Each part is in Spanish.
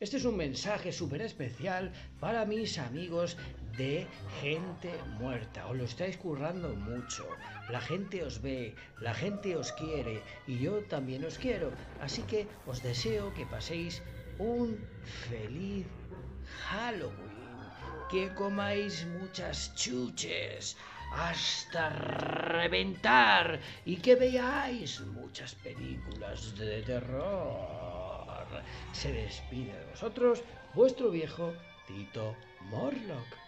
Este es un mensaje súper especial para mis amigos de gente muerta. Os lo estáis currando mucho. La gente os ve, la gente os quiere y yo también os quiero. Así que os deseo que paséis un feliz Halloween. Que comáis muchas chuches hasta reventar y que veáis muchas películas de terror. Se despide de vosotros vuestro viejo Tito Morlock.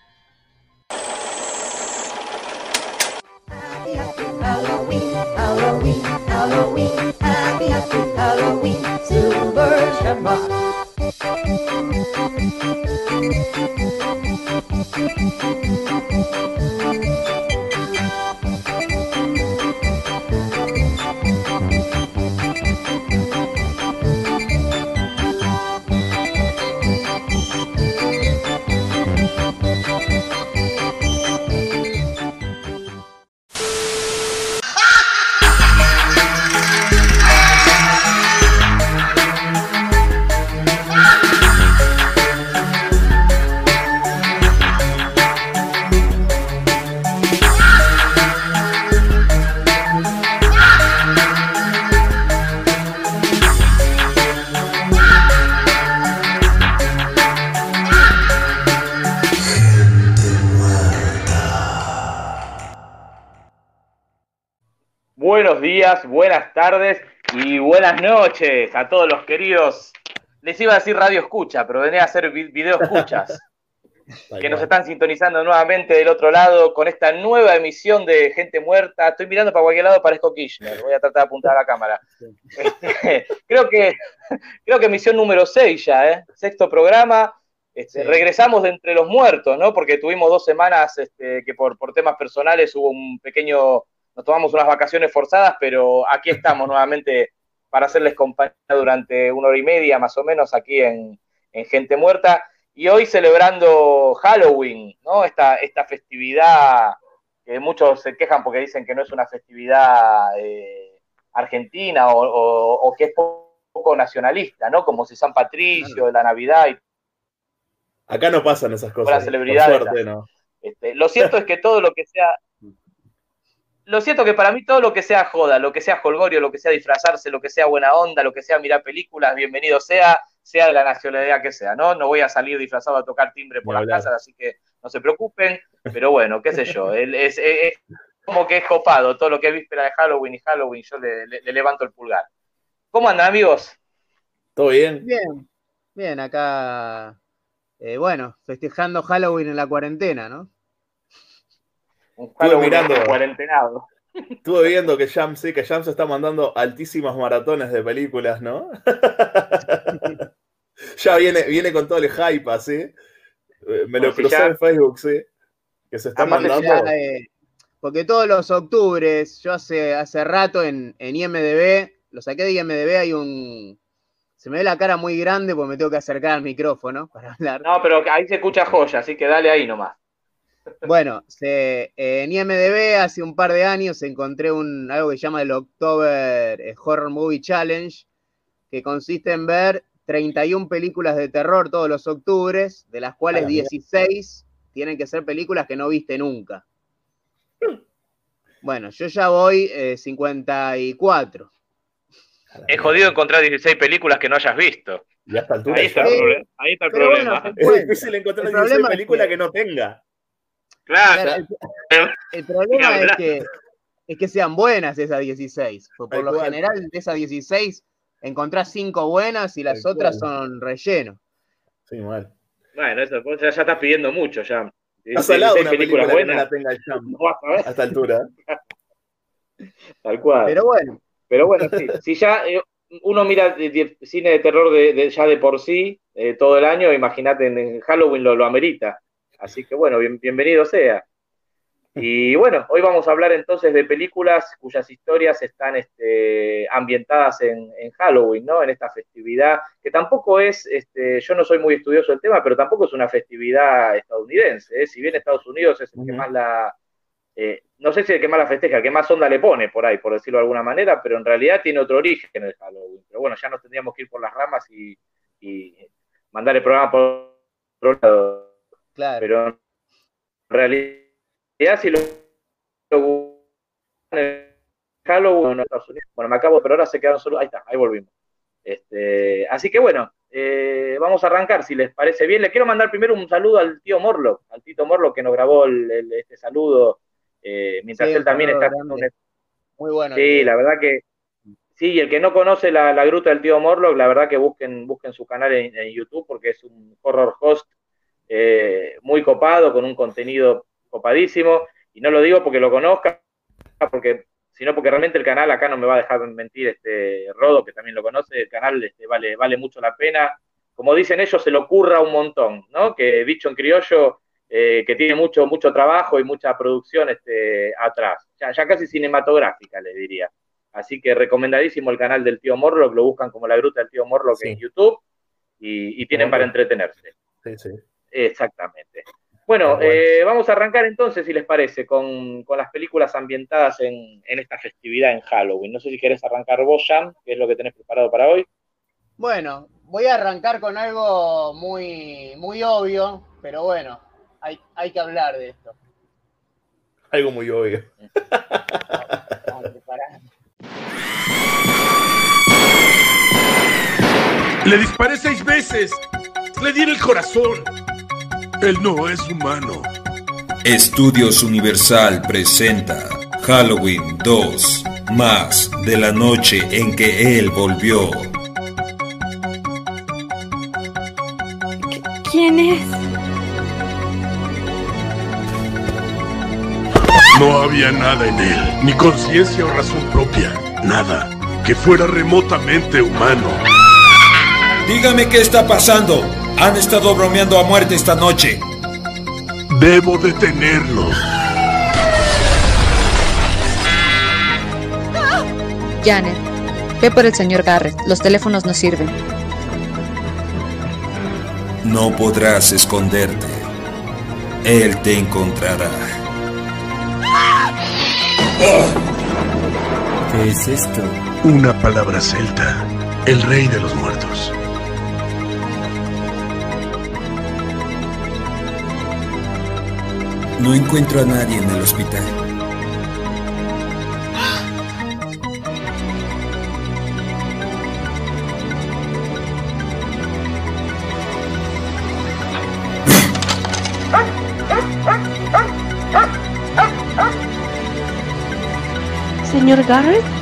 Buenas tardes y buenas noches a todos los queridos. Les iba a decir radio escucha, pero venía a hacer vi- video escuchas. que nos están sintonizando nuevamente del otro lado con esta nueva emisión de Gente Muerta. Estoy mirando para cualquier lado, parezco Kirchner. Voy a tratar de apuntar a la cámara. Este, creo que creo que emisión número 6 ya, ¿eh? Sexto programa. Este, Sí. Regresamos de entre los muertos, ¿no? Porque tuvimos dos semanas este, que por, por temas personales hubo un pequeño. Nos tomamos unas vacaciones forzadas, pero aquí estamos nuevamente para hacerles compañía durante una hora y media más o menos aquí en, en Gente Muerta. Y hoy celebrando Halloween, ¿no? Esta, esta festividad que muchos se quejan porque dicen que no es una festividad eh, argentina o, o- o que es poco nacionalista, ¿no? Como si San Patricio, la Navidad y Acá no pasan esas cosas. Las celebridades, Por suerte, no. Este, lo cierto es que todo lo que sea. Lo cierto que para mí todo lo que sea joda, lo que sea holgorio, lo que sea disfrazarse, lo que sea buena onda, lo que sea mirar películas, bienvenido sea, sea de la nacionalidad que sea, ¿no? No voy a salir disfrazado a tocar timbre por las casas, así que no se preocupen. Pero bueno, qué sé yo, es, es- es como que es copado todo lo que es víspera de Halloween y Halloween, yo le, le- le levanto el pulgar. ¿Cómo andan, amigos? ¿Todo bien? Bien, bien, acá, eh, bueno, festejando Halloween en la cuarentena, ¿no? Un Halloween mirando. cuarentenado. Estuve viendo que Jam, sí, que Jam se está mandando altísimas maratones de películas, ¿no? ya viene, viene con todo el hype, así. Eh, Me lo si crucé ya- en Facebook, sí. Que se está mandando. Ya, eh, porque todos los octubres, yo hace, hace rato en, en IMDB, lo saqué de IMDB, hay un... Se me ve la cara muy grande porque me tengo que acercar al micrófono para hablar. No, pero ahí se escucha joya, así que dale ahí nomás. Bueno, se, eh, en IMDB hace un par de años encontré un, algo que se llama el October eh, Horror Movie Challenge, que consiste en ver 31 películas de terror todos los octubres, de las cuales Ah, mira. 16 tienen que ser películas que no viste nunca. Bueno, yo ya voy eh, 54. Es jodido encontrar 16 películas que no hayas visto. Y a esta altura Ahí está el problema. Ahí está el Pero problema. bueno, Es difícil encontrar el 16 problema es películas que- que no tenga. Claro. El, el problema es que, es que sean buenas esas 16. Por, por lo cual. general, de esas 16 encontrás 5 buenas y las otras cual. son relleno. Sí, mal. Bueno, eso ya, ya estás pidiendo mucho ya. Has salado 16 una película que no la tenga a esta altura. Tal cual. Pero, Pero bueno, bueno, sí. Si ya eh, uno mira de- de- cine de terror de, de- ya de por sí eh, todo el año, imagínate en, en Halloween lo, lo amerita. Así que bueno, bien- bienvenido sea. Y bueno, hoy vamos a hablar entonces de películas cuyas historias están este, ambientadas en, en Halloween, ¿no? En esta festividad, que tampoco es, este, yo no soy muy estudioso del tema, pero tampoco es una festividad estadounidense, ¿eh? Si bien Estados Unidos es el que más la, eh, no sé si el que más la festeja, el que más onda le pone por ahí, por decirlo de alguna manera, pero en realidad tiene otro origen el Halloween. Pero bueno, ya nos tendríamos que ir por las ramas y, y mandar el programa por otro lado. Claro. Pero en realidad, si lo, lo Halloween en Estados Unidos, bueno, me acabo, pero ahora se quedaron solo. Ahí está, ahí volvimos. Este, así que bueno, eh, vamos a arrancar, si les parece bien. Le quiero mandar primero un saludo al tío Morlock, al Tito Morlock que nos grabó el- el- este saludo, eh, mientras Sí, él también está grande. un Muy bueno. Sí, la verdad que sí, y el que no conoce la, la gruta del tío Morlock, la verdad que busquen, busquen su canal en, en YouTube porque es un horror host eh, muy copado, con un contenido copadísimo, y no lo digo porque lo conozca, porque, sino porque realmente el canal acá no me va a dejar mentir este Rodo, que también lo conoce, el canal este, vale, vale mucho la pena. Como dicen ellos, se le ocurra un montón, ¿no? Que dicho en criollo, eh, que tiene mucho, mucho trabajo y mucha producción este, atrás, ya, ya casi cinematográfica, le diría. Así que recomendadísimo el canal del tío Morlock, lo buscan como la gruta del tío Morlock Sí. en YouTube y, y tienen para entretenerse. Sí, sí. Exactamente. Bueno, eh, vamos a arrancar entonces, si les parece, con, con las películas ambientadas en, en esta festividad en Halloween. No sé si querés arrancar vos, Jam, que es lo que tenés preparado para hoy. Bueno, voy a arrancar con algo muy, muy obvio, pero bueno, hay, hay que hablar de esto. Algo muy obvio. Vamos a preparar. Le disparé seis veces. Le di en el corazón. Él no es humano. Estudios Universal presenta Halloween 2, más de la noche en que él volvió. ¿Quién es? No había nada en él, ni conciencia o razón propia. Nada que fuera remotamente humano. Dígame qué está pasando. Han estado bromeando a muerte esta noche. Debo detenerlos. Janet, ve por el señor Garrett. Los teléfonos no sirven. No podrás esconderte. Él te encontrará. ¿Qué es esto? Una palabra celta. El rey de los muertos. No encuentro a nadie en el hospital. ¿Señor Garrett?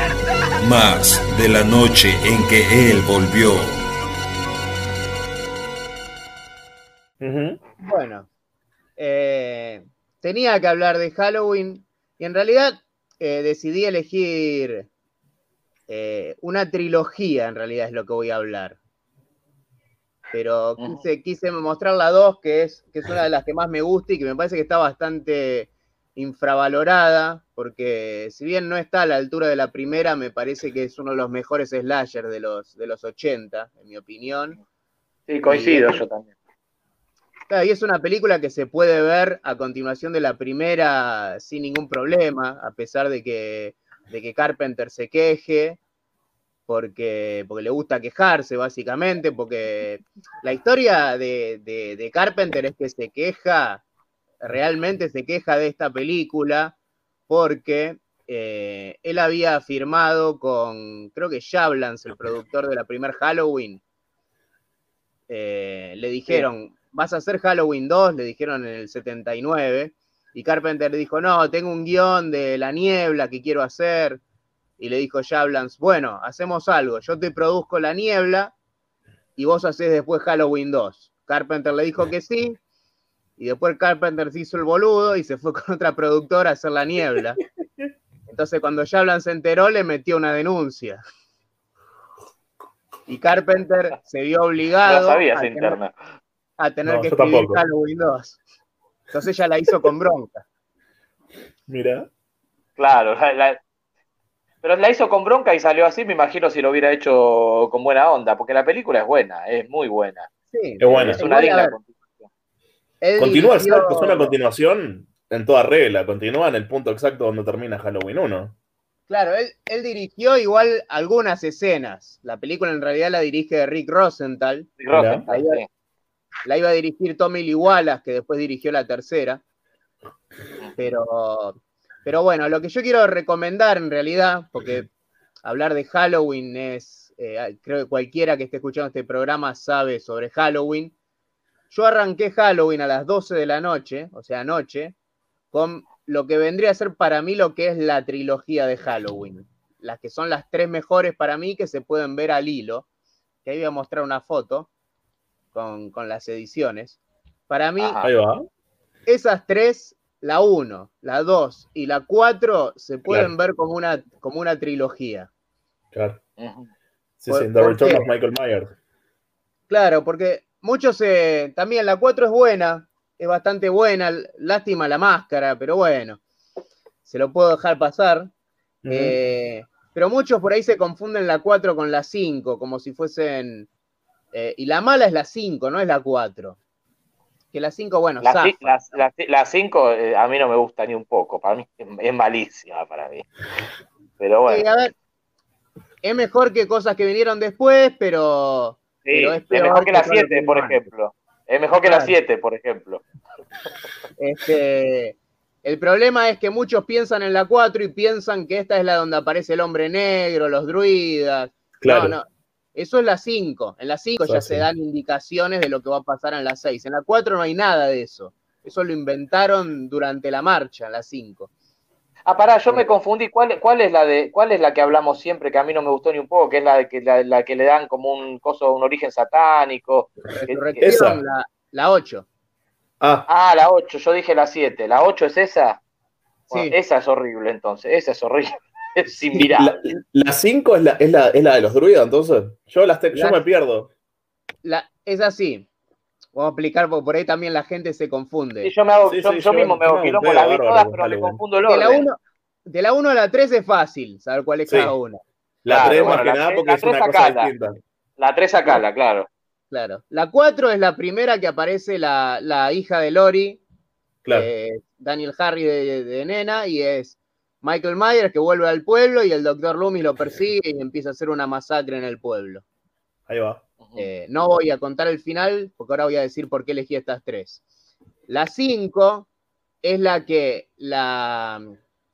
más de la noche en que él volvió. Bueno, eh, tenía que hablar de Halloween y en realidad eh, decidí elegir eh, una trilogía, en realidad es lo que voy a hablar. Pero quise, quise mostrar la dos, que es, que es una de las que más me gusta y que me parece que está bastante infravalorada, porque si bien no está a la altura de la primera, me parece que es uno de los mejores slashers de los, de los 80, en mi opinión. Sí, coincido yo también. Claro, y es una película que se puede ver a continuación de la primera sin ningún problema, a pesar de que, de que Carpenter se queje, porque, porque le gusta quejarse, básicamente, porque la historia de, de- de Carpenter es que se queja, realmente se queja de esta película, porque eh, él había firmado con, creo que Shablans, el productor de la primer Halloween, eh, le dijeron, ¿vas a hacer Halloween 2? Le dijeron en el 79. Y Carpenter dijo, no, tengo un guion de La Niebla que quiero hacer. Y le dijo Shablans, bueno, hacemos algo, yo te produzco La Niebla y vos haces después Halloween 2. Carpenter le dijo que sí. Y después Carpenter se hizo el boludo y se fue con otra productora a hacer La Niebla. Entonces cuando Shablan se enteró, le metió una denuncia. Y Carpenter se vio No obligado sabía a tener, interna. a tener No, que escribir tampoco. Halloween 2. Entonces ella la hizo con bronca. Mira. Claro, la- la- pero la hizo con bronca y salió así, me imagino si lo hubiera hecho con buena onda, porque la película es buena, es muy buena. Sí, Es buena. Es una digna. Él Continúa dirigió- exacto, es una continuación en toda regla. Continúa en el punto exacto donde termina Halloween 1. Claro, él, él dirigió igual algunas escenas. La película en realidad la dirige Rick Rosenthal. Rick Rosenthal. La iba a dirigir Tommy Lee Wallace, que después dirigió la tercera. Pero, pero bueno, lo que yo quiero recomendar en realidad, porque hablar de Halloween es, eh, creo que cualquiera que esté escuchando este programa sabe sobre Halloween. Yo arranqué Halloween a las 12 de la noche, o sea, anoche, con lo que vendría a ser para mí lo que es la trilogía de Halloween. Las que son las tres mejores para mí que se pueden ver al hilo. Que ahí voy a mostrar una foto con, con las ediciones. Para mí, Ajá. Ahí va. esas tres, la 1, la 2 y la 4, se pueden Claro. ver como una, como una trilogía. Claro. Sí, ¿Por- sí, The Return of Michael Myers. Claro, porque muchos eh, también la 4 es buena, es bastante buena, lástima la máscara, pero bueno, se lo puedo dejar pasar. Eh, pero muchos por ahí se confunden la 4 con la 5, como si fuesen... eh, y la mala es la 5, no es la 4. Que la 5, bueno, La, zafa. ci- la, la, la cinco, eh, a mí no me gusta ni un poco, para mí es, malísima para mí. Pero Sí, bueno, a ver, es mejor que cosas que vinieron después, pero... sí, pero es es, mejor que la todo lo que 7, por ejemplo. Es mejor que la Claro. 7, por ejemplo. Este, el problema es que muchos piensan en la 4 y piensan que esta es la donde aparece el hombre negro, los druidas. Claro. No, no. Eso es la 5. En la 5 Eso ya se dan indicaciones de lo que va a pasar en la 6. En la 4 no hay nada de eso. Eso lo inventaron durante la marcha, en la 5. Ah, pará, yo me confundí. ¿Cuál, cuál es la de, cuál es la que hablamos siempre que a mí no me gustó ni un poco? Que es la de que la, la que le dan como un coso, un origen satánico. Que- que- Esa. La, la 8. Ah, ah, la 8, yo dije la 7. ¿La 8 es esa? Bueno, Sí. Esa es horrible entonces, esa es horrible. Es inmirable. la 5 es la, es, la, es la de los druidas, entonces. Yo, las te- yo me pierdo. La, es así. Vamos a explicar porque por ahí también la gente se confunde. Sí, yo me hago, Sí, yo, sí, yo yo- mismo me hago quilombo, las vi todas, pero Halloween. confundo el de, la orden. 1, de la 1 a la 3 es fácil saber cuál es Sí. cada una. La Claro, 3 bueno, más que la nada tres- porque la es una cosa sacala. distinta. La 3 sacala, claro. Claro. La 4 es la primera que aparece la, la hija de Lori, Claro. eh, Daniel Harry de, de nena, y es Michael Myers que vuelve al pueblo y el Dr. Loomis lo persigue y empieza a hacer una masacre en el pueblo. Ahí va. Eh, no voy a contar el final, porque ahora voy a decir por qué elegí estas tres. La 5 es la que la.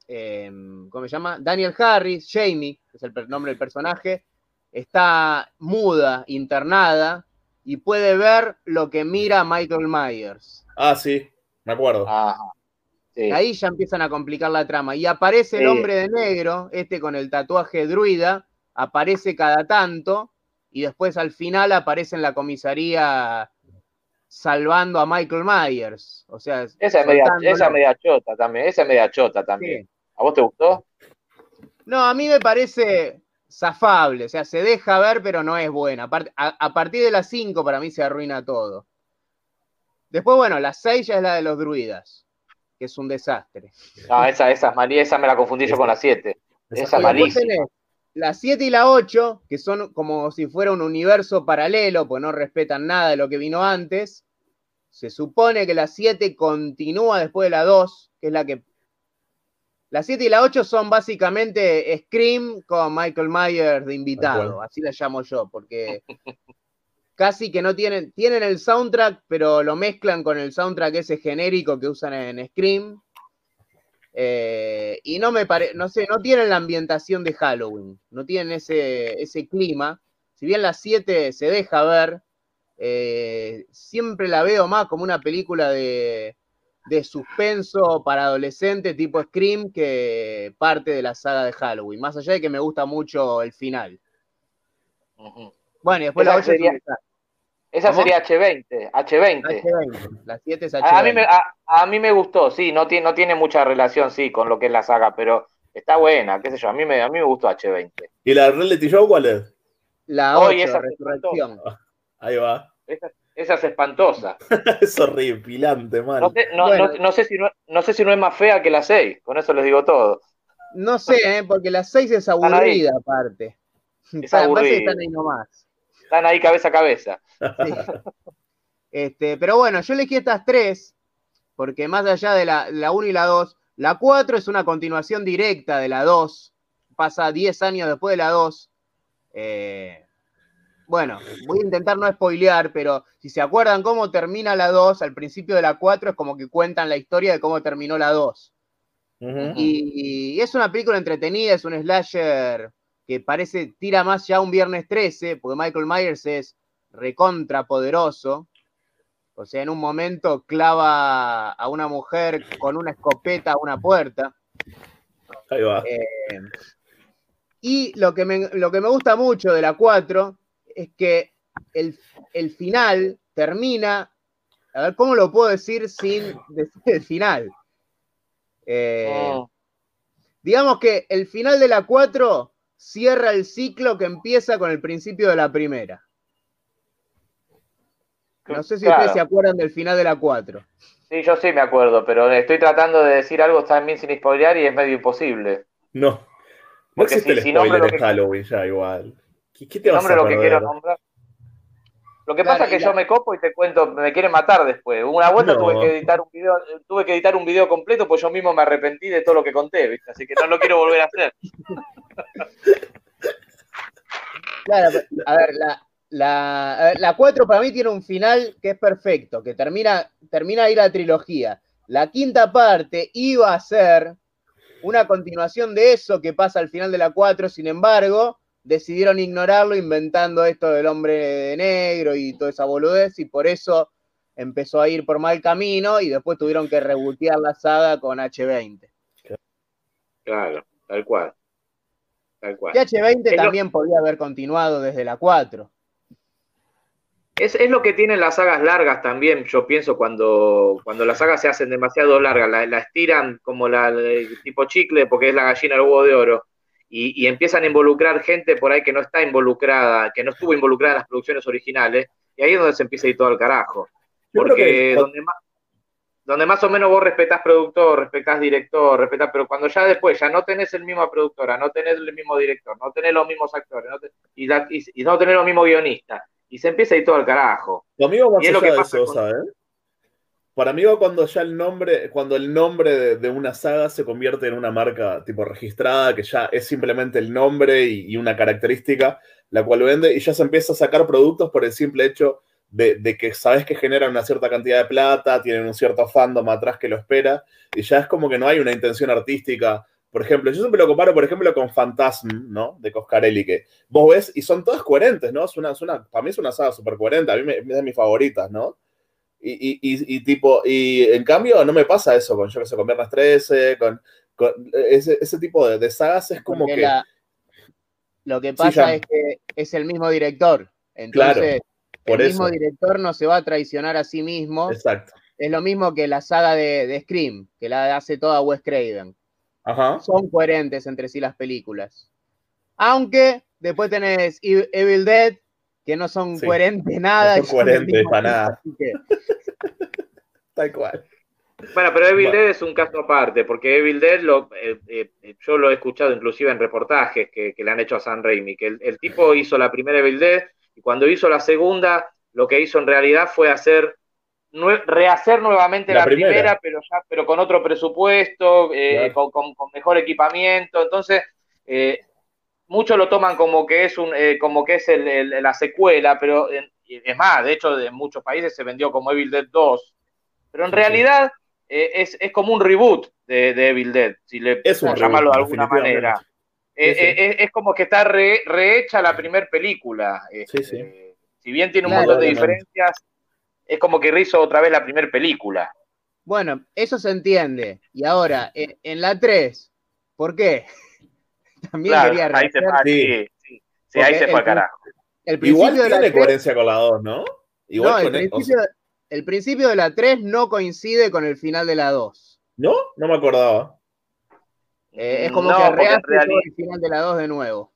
eh, ¿Cómo se llama? Daniel Harris, Jamie, que es el nombre del personaje, está muda, internada, y puede ver lo que mira Michael Myers. Ah, sí, me acuerdo. Ajá. Sí. Ahí ya empiezan a complicar la trama. Y aparece el Sí. hombre de negro, este con el tatuaje druida, aparece cada tanto, y después al final aparece en la comisaría salvando a Michael Myers. O sea, Esa es media, esa chota también, esa es media chota también. Sí. ¿A vos te gustó? No, a mí me parece zafable, o sea, se deja ver, pero no es buena. A, part- a- a partir de las 5 para mí se arruina todo. Después, bueno, la 6 ya es la de los druidas, que es un desastre. No, esa, esa es malí, esa me la confundí yo con la 7. Esa Y es después malísima. tenés la 7 y la 8, que son como si fuera un universo paralelo, pues no respetan nada de lo que vino antes. Se supone que la 7 continúa después de la 2, que es la que... La 7 y la 8 son básicamente Scream con Michael Myers de invitado, así la llamo yo, porque casi que no tienen, tienen el soundtrack, pero lo mezclan con el soundtrack ese genérico que usan en Scream. Eh, y no me parece, no sé, no tienen la ambientación de Halloween, no tienen ese, ese clima. Si bien la 7 se deja ver, eh, siempre la veo más como una película de, de suspenso para adolescentes tipo Scream que parte de la saga de Halloween, más allá de que me gusta mucho el final. Bueno, y después Esa la 8 es un sería- desastre. Esa ¿Cómo? sería H20, H20. H20. La 7 es H20. A mí, me, a, a mí me gustó, sí, no tiene, no tiene mucha relación, sí, con lo que es la saga, pero está buena, qué sé yo, a mí me, a mí me gustó H20. ¿Y la reality show cuál es? La Hoy 8, esa- Resurrección. Ahí va. Esa, esa es espantosa. es horripilante, man. No sé, no, Bueno. no- no sé si no, no sé si no es más fea que la 6, con eso les digo todo. No sé, ¿eh? porque la 6 es aburrida aparte. Es aburrida. están ahí nomás. Están ahí cabeza a cabeza. Sí. Este, pero bueno, yo elegí estas tres, porque más allá de la, la 1 y la 2, la 4 es una continuación directa de la 2, pasa 10 años después de la 2. Eh, bueno, voy a intentar no spoilear, pero si se acuerdan cómo termina la 2, al principio de la 4 es como que cuentan la historia de cómo terminó la 2. Ujú. Y, y es una película entretenida, es un slasher que parece, tira más ya un viernes 13, porque Michael Myers es recontra poderoso. O sea, en un momento clava a una mujer con una escopeta a una puerta. Ahí va. Eh, y lo que, me, lo que me gusta mucho de la 4 es que el, el final termina. A ver, ¿cómo lo puedo decir sin decir el final? Eh, Mm. digamos que el final de la 4 cierra el ciclo que empieza con el principio de la primera. No sé si Claro. ustedes se acuerdan del final de la 4. Sí, yo sí me acuerdo, pero estoy tratando de decir algo también sin spoilear y es medio imposible. No. No Porque existe si- el si spoiler en que- Halloween ya igual. ¿Qué, qué te Te vas a lo que quiero nombrar. Lo que Claro, pasa es que la- yo me copo y te cuento, me quieren matar después. Una vuelta No. tuve que editar un video, tuve que editar un video completo, pues yo mismo me arrepentí de todo lo que conté, ¿viste? Así que no lo quiero volver a hacer. Claro, a ver, la, la, a ver, la 4 para mí tiene un final que es perfecto, que termina, termina ahí la trilogía. La quinta parte iba a ser una continuación de eso que pasa al final de la 4, sin embargo, decidieron ignorarlo inventando esto del hombre de negro y toda esa boludez, y por eso empezó a ir por mal camino y después tuvieron que rebotear la saga con H20. Claro, tal cual. Tal cual. Y H20 Es lo- también podía haber continuado desde la 4. Es, es lo que tienen las sagas largas también, yo pienso, cuando, cuando las sagas se hacen demasiado largas, la, la estiran como la, el tipo chicle, porque es la gallina del huevo de oro, y, y empiezan a involucrar gente por ahí que no está involucrada, que no estuvo involucrada en las producciones originales, y ahí es donde se empieza a ir todo al carajo. Porque que- donde, más, donde más o menos vos respetás productor, respetás director, respetás, pero cuando ya después ya no tenés el mismo productora, no tenés el mismo director, no tenés los mismos actores, no y, la- y- y no tenés los mismos guionistas, y se empieza a ir todo al carajo. Conmigo más Y es lo allá que pasa eso, con- ¿sabes? Para mí va cuando ya el nombre, cuando el nombre de, una saga se convierte en una marca tipo registrada, que ya es simplemente el nombre y, una característica la cual vende, y ya se empieza a sacar productos por el simple hecho de, que sabes que generan una cierta cantidad de plata, tienen un cierto fandom atrás que lo espera, y ya es como que no hay una intención artística. Por ejemplo, yo siempre lo comparo, por ejemplo, con Phantasm, ¿no? De Coscarelli, que vos ves y son todas coherentes, ¿no? Es una, es una, para mí es una saga súper coherente, a mí me- es de mis favoritas, ¿no? Y, y, y, y tipo, y en cambio no me pasa eso con, yo que sé, con Viernes 13, con, con ese, ese tipo de, de sagas es como Porque que... la- lo que pasa es que es el mismo director. Entonces, por el mismo director no se va a traicionar a sí mismo. Exacto. Es lo mismo que la saga de, de Scream, que la hace toda Wes Craven. Ajá. Son coherentes entre sí las películas. Aunque después tenés Ev- Evil Dead, que no son Sí. coherentes nada. No son coherentes para nada. así que- Tal cual. Bueno, pero Evil Bueno. Dead es un caso aparte, porque Evil Dead lo, eh, eh, yo lo he escuchado inclusive en reportajes que, que le han hecho a San Raimi, que el, el tipo hizo la primera Evil Dead y cuando hizo la segunda, lo que hizo en realidad fue hacer nue- rehacer nuevamente La la, primera, primera. pero ya pero con otro presupuesto, eh, Claro. con, con- con mejor equipamiento. Entonces, eh, muchos lo toman como que es un eh, como que es el- el- la secuela, pero eh, es más, de hecho, en muchos países se vendió como Evil Dead 2. Pero en realidad eh, es, es como un reboot de, de Evil Dead, si le Es un llamarlo de alguna manera. Eh, Sí, sí. es como que está re- rehecha la primera película. este, Sí, sí. Si bien tiene un Claro, montón de diferencias, es como que rehizo otra vez la primera película. Bueno, eso se entiende. Y ahora, en, en la 3, ¿por qué? También Claro, quería ahí se fue, Sí. sí, sí. Sí, ahí se fue el- carajo. el principio Igual de la tiene 3 coherencia con la 2, ¿no? Igual no, el con o principio, sea, el principio de la 3 no coincide con el final de la 2. ¿No? No me acordaba. Eh, es como No, que rehace el final de la 2 de nuevo.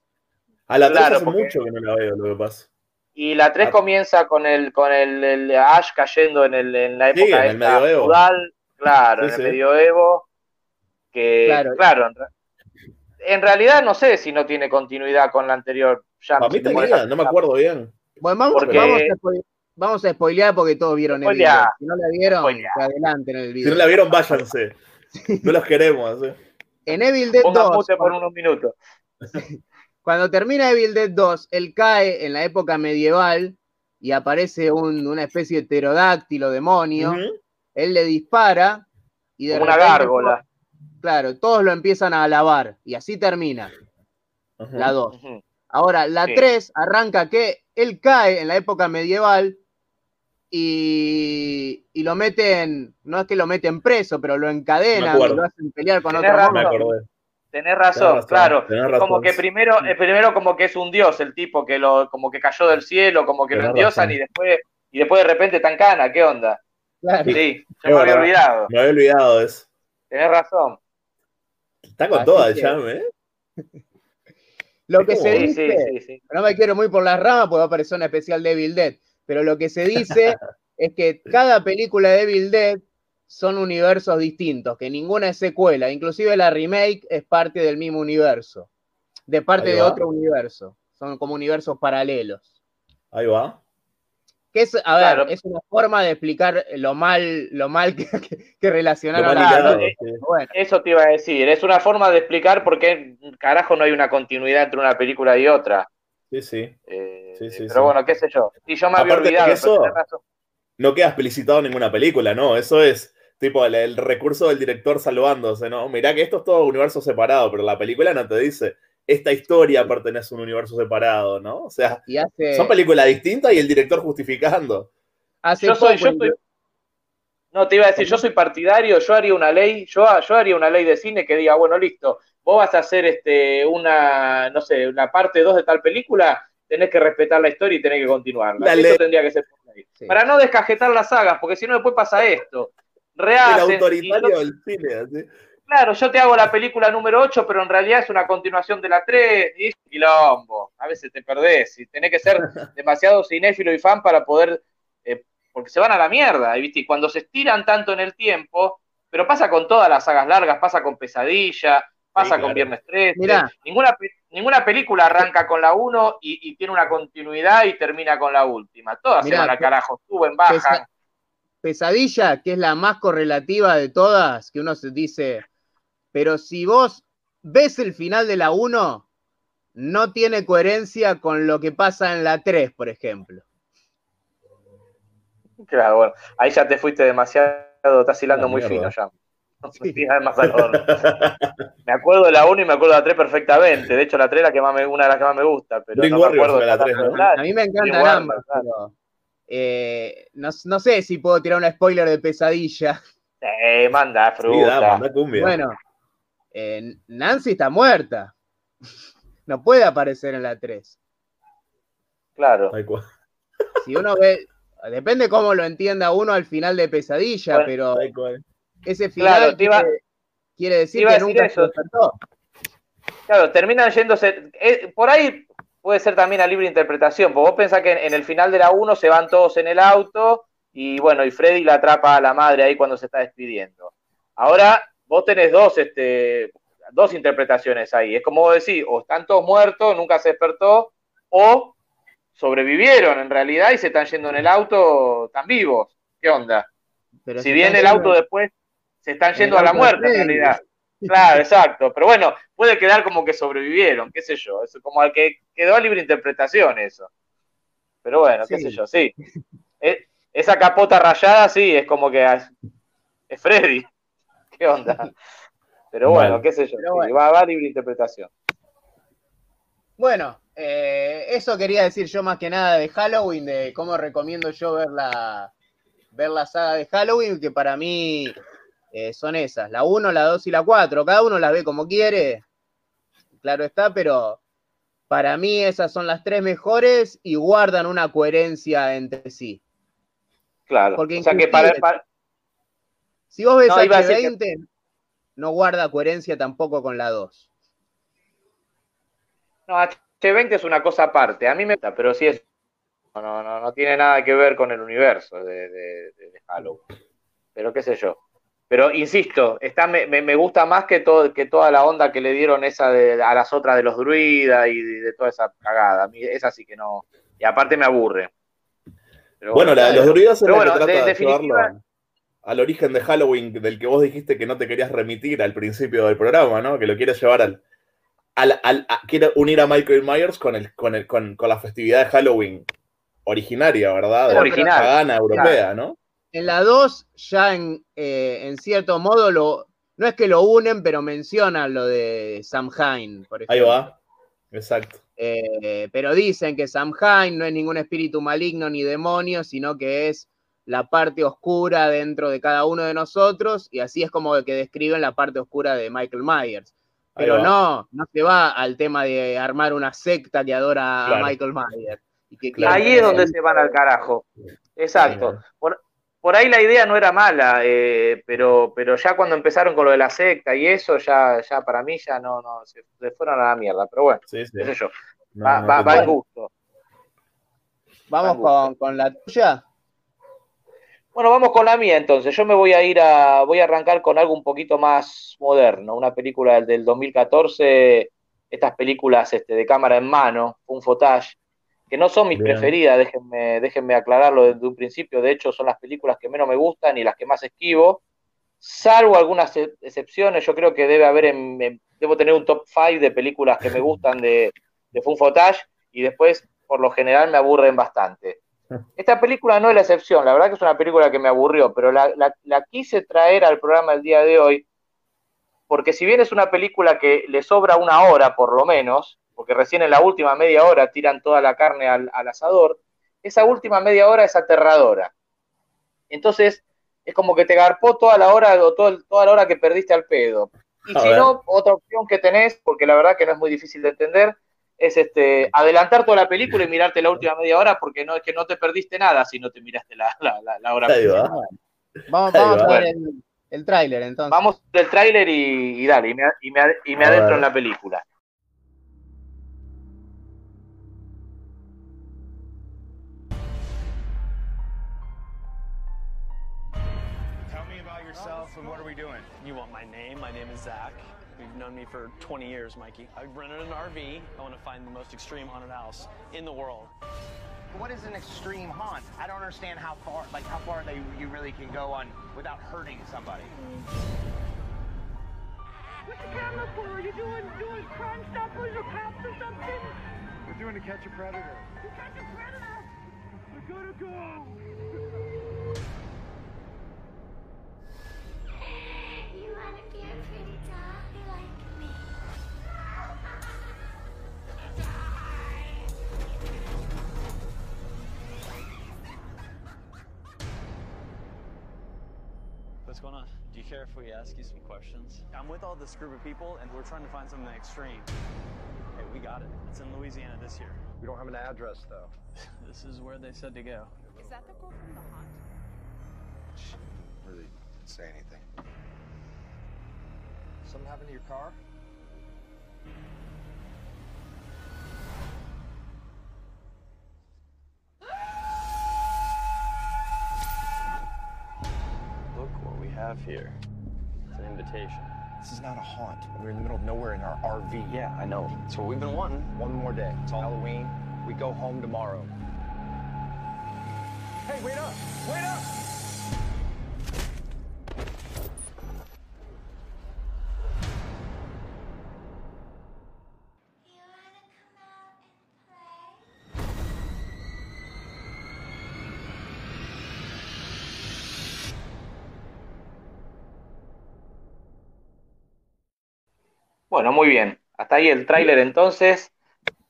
A la 3 Claro, hace porque- mucho que no la veo, lo que pasa. Y la 3 Ah. comienza con el con el, el Ash cayendo en, el, en la Sí, época en el medioevo. feudal, claro, Sí, en sí. el medioevo, que Claro. claro, en, re- en realidad no sé si no tiene continuidad con la anterior. Ya, si mí te a tenía, no me acuerdo bien. Bueno, vamos, Porque- vamos, a, vamos a spoilear porque todos vieron Evil Spoileá. Dead. Si no la vieron, que adelanten el Si video. no la vieron, váyanse. No los queremos. ¿eh? En Evil Dead Ponga 2, mute por unos minutos. cuando termina Evil Dead 2, él cae en la época medieval y aparece un- una especie de pterodáctilo demonio. Él le dispara y de Como una repente gárgola. Claro, todos lo empiezan a alabar y así termina Ajá. la 2. Ujú. Ahora, la Sí. 3 arranca que él cae en la época medieval y, y lo meten, no es que lo meten preso, pero lo encadenan y lo hacen pelear con Tenés otro razón. Me monstruo. acordé. Tenés razón, Tenés razón, claro. tenés razón. como que primero, eh, primero como que es un dios el tipo que lo, como que cayó del cielo, como que lo endiosan razón. y después, y después de repente tan cana, ¿qué onda? Claro. Sí, se Es me había olvidado. Me había olvidado eso. Tenés razón. Está con Así todas que- ya, ¿eh? Lo que se dice, sí, sí, sí. no me quiero muy por las ramas porque va a aparecer una especial de Evil Dead, pero lo que se dice es que cada película de Evil Dead son universos distintos, que ninguna es secuela, inclusive la remake es parte del mismo universo, de parte de otro universo, son como universos paralelos. Ahí va. Que es, a ver, Claro. es una forma de explicar lo mal, lo mal que, que- que Lo relacionaron Claro, eh, sí. Bueno, Eso te iba a decir. Es una forma de explicar por qué carajo no hay una continuidad entre una película y otra. Sí, sí. Eh, Sí, sí, pero sí. bueno, qué sé yo. Y yo me había Aparte olvidado. eso- razón. No queda explicitado en ninguna película, ¿no? Eso es tipo el, el recurso del director salvándose, ¿no? Mirá que esto es todo universo separado, pero la película no te dice esta historia pertenece a un universo separado, ¿no? O sea, y hace, son películas distintas y el director justificando. hace Yo soy, yo soy- No, te iba a decir, yo soy partidario, yo haría una ley, yo, yo haría una ley de cine que diga, bueno, listo, vos vas a hacer este una, no sé, una parte 2 de tal película, tenés que respetar la historia y tenés que continuarla. La Eso ley. tendría que ser por ley. Sí. Para no descajetar las sagas, porque si no después pasa esto. El Rehacen, y autoritario del cine, así. Claro, yo te hago la película número 8, pero en realidad es una continuación de la 3, y quilombo. A veces te perdés, y tenés que ser demasiado cinéfilo y fan para poder, eh, porque se van a la mierda, ¿viste? y cuando se estiran tanto en el tiempo, pero pasa con todas las sagas largas, pasa con Pesadilla, pasa Sí, claro. con Viernes 13, Mirá. ninguna, pe- ninguna película arranca con la 1 y, y tiene una continuidad y termina con la última, todas Mirá, se van al carajo, suben, bajan, Pesa- Pesadilla, que es la más correlativa de todas, que uno se dice, pero si vos ves el final de la 1, no tiene coherencia con lo que pasa en la 3, por ejemplo. Claro, bueno, ahí ya te fuiste demasiado, estás hilando La muy mierda. fino ya. No sé si nada más al horno. Me acuerdo de la 1 y me acuerdo de la 3 perfectamente. De hecho, la 3 es la que más me, una de las que más me gusta. Pero no me acuerdo fue la de 3, ¿no? A mí me encantan ambas, claro. pero eh, no, no sé si puedo tirar un spoiler de Pesadilla. Eh, manda Sí, fruta. da, manda cumbia. Bueno, eh, Nancy está muerta. No puede aparecer en la 3. Claro. Si uno ve, depende cómo lo entienda uno al final de Pesadilla, Bueno, pero ese final Claro, te iba- quiere, quiere decir te iba a que decir nunca eso. se despertó. Claro, terminan yéndose. eh, por ahí puede ser también a libre interpretación. Porque vos pensás que en, en el final de la 1 se van todos en el auto y bueno, y Freddy la atrapa a la madre ahí cuando se está despidiendo. Ahora vos tenés dos, este, dos interpretaciones ahí. Es como vos decís, o están todos muertos, nunca se despertó, o sobrevivieron en realidad y se están yendo en el auto, están vivos. ¿Qué onda? Pero si bien el yendo- auto después se están yendo a la muerte en realidad. Claro, exacto. Pero bueno, puede quedar como que sobrevivieron, qué sé yo. Es como al que quedó a libre interpretación eso. Pero bueno, qué sé yo, sí. E- esa capota rayada, sí, es como que es, es Freddy. ¿Qué onda? Pero bueno, qué sé yo. Bueno. va, a libre interpretación. Bueno, eh, eso quería decir yo más que nada de Halloween, de cómo recomiendo yo ver la, ver la saga de Halloween, que para mí eh, son esas, la 1, la 2 y la 4. Cada uno las ve como quiere, claro está, pero para mí esas son las tres mejores y guardan una coherencia entre sí. Claro. Porque o sea que para, para- Si vos ves No, iba a decir que- H20, no guarda coherencia tampoco con la 2. No, H20 es una cosa aparte. A mí me gusta, pero sí es. No, no, no, no tiene nada que ver con el universo de, de- Halloween. Pero qué sé yo. Pero insisto, está, me, me- me gusta más que, todo, que toda la onda que le dieron esa de, a las otras de los druidas y de, de toda esa cagada. A mí esa sí que no. Y aparte me aburre. Pero Bueno, la de los druidas es la bueno, que trata de- de, definitiva- llevarlo al origen de Halloween del que vos dijiste que no te querías remitir al principio del programa, ¿no? Que lo quieres llevar al. al, al- a- quiere unir a Michael Myers con, el, con, el, con, con la festividad de Halloween originaria, ¿verdad? De la Original, pagana europea, ¿no? En la 2 ya en, eh, en cierto modo lo, no es que lo unen, pero mencionan lo de Samhain, por ejemplo. Ahí va. Exacto. Eh, pero dicen que Samhain no es ningún espíritu maligno ni demonio, sino que es la parte oscura dentro de cada uno de nosotros, y así es como que describen la parte oscura de Michael Myers. Pero no, no se va al tema de armar una secta que adora Claro. a Michael Myers. Y que Claro. Ahí es donde se van al carajo. Exacto. Por, por ahí la idea no era mala, eh, pero, pero ya cuando empezaron con lo de la secta y eso, ya, ya para mí ya no, no, se, se fueron a la mierda. Pero bueno, Sí, sí. qué sé yo. No, Va, no va, entiendo. gusto. Vamos con, con la tuya. Bueno, vamos con la mía entonces. Yo me voy a ir a, voy a arrancar con algo un poquito más moderno, una película del, del 2014, estas películas este, de cámara en mano, un footage, que no son mis Bien. preferidas, déjenme, déjenme aclararlo desde un principio, de hecho son las películas que menos me gustan y las que más esquivo, salvo algunas e- excepciones, yo creo que debe haber, en- en- debo tener un top 5 de películas que me gustan de, de Fun Footage y después, por lo general, me aburren bastante. Esta película no es la excepción, la verdad que es una película que me aburrió, pero la, la- la quise traer al programa el día de hoy, porque si bien es una película que le sobra una hora por lo menos, porque recién en la última media hora tiran toda la carne al, al asador, esa última media hora es aterradora. Entonces, es como que te garpó toda la hora o todo el- toda la hora que perdiste al pedo. Y A si ver. no, otra opción que tenés, porque la verdad que no es muy difícil de entender, es este adelantar toda la película y mirarte la última media hora, porque no es que no te perdiste nada si no te miraste la, la, la- la hora va. Vamos, vamos va. a ver el, el tráiler entonces. Vamos del tráiler y, y dale, y me, y me, y me adentro en la película. Tell me about yourself and what are we doing? You want my name? My name is Zach. You've known me for 20 years, Mikey. I've rented an RV. I want to find the most extreme haunted house in the world. What is an extreme haunt? I don't understand how far, like how far they you really can go on without hurting somebody. What's the camera for? Are you doing doing crime stoppers or cops or something? We're doing to catch a predator. You catch a predator. We gotta go. going on? Do you care if we ask you some questions? I'm with all this group of people, and we're trying to find something extreme. Hey, we got it. It's in Louisiana this year. We don't have an address, though. This is where they said to go. Is that the girl from the haunt? Really didn't say anything. Something happened to your car? Have here. It's an invitation. This is not a haunt. We're in the middle of nowhere in our RV. Yeah, I know. That's what we've been wanting. One more day. It's all Halloween. We go home tomorrow. Hey, wait up! Wait up! Bueno, muy bien. Hasta ahí el tráiler entonces.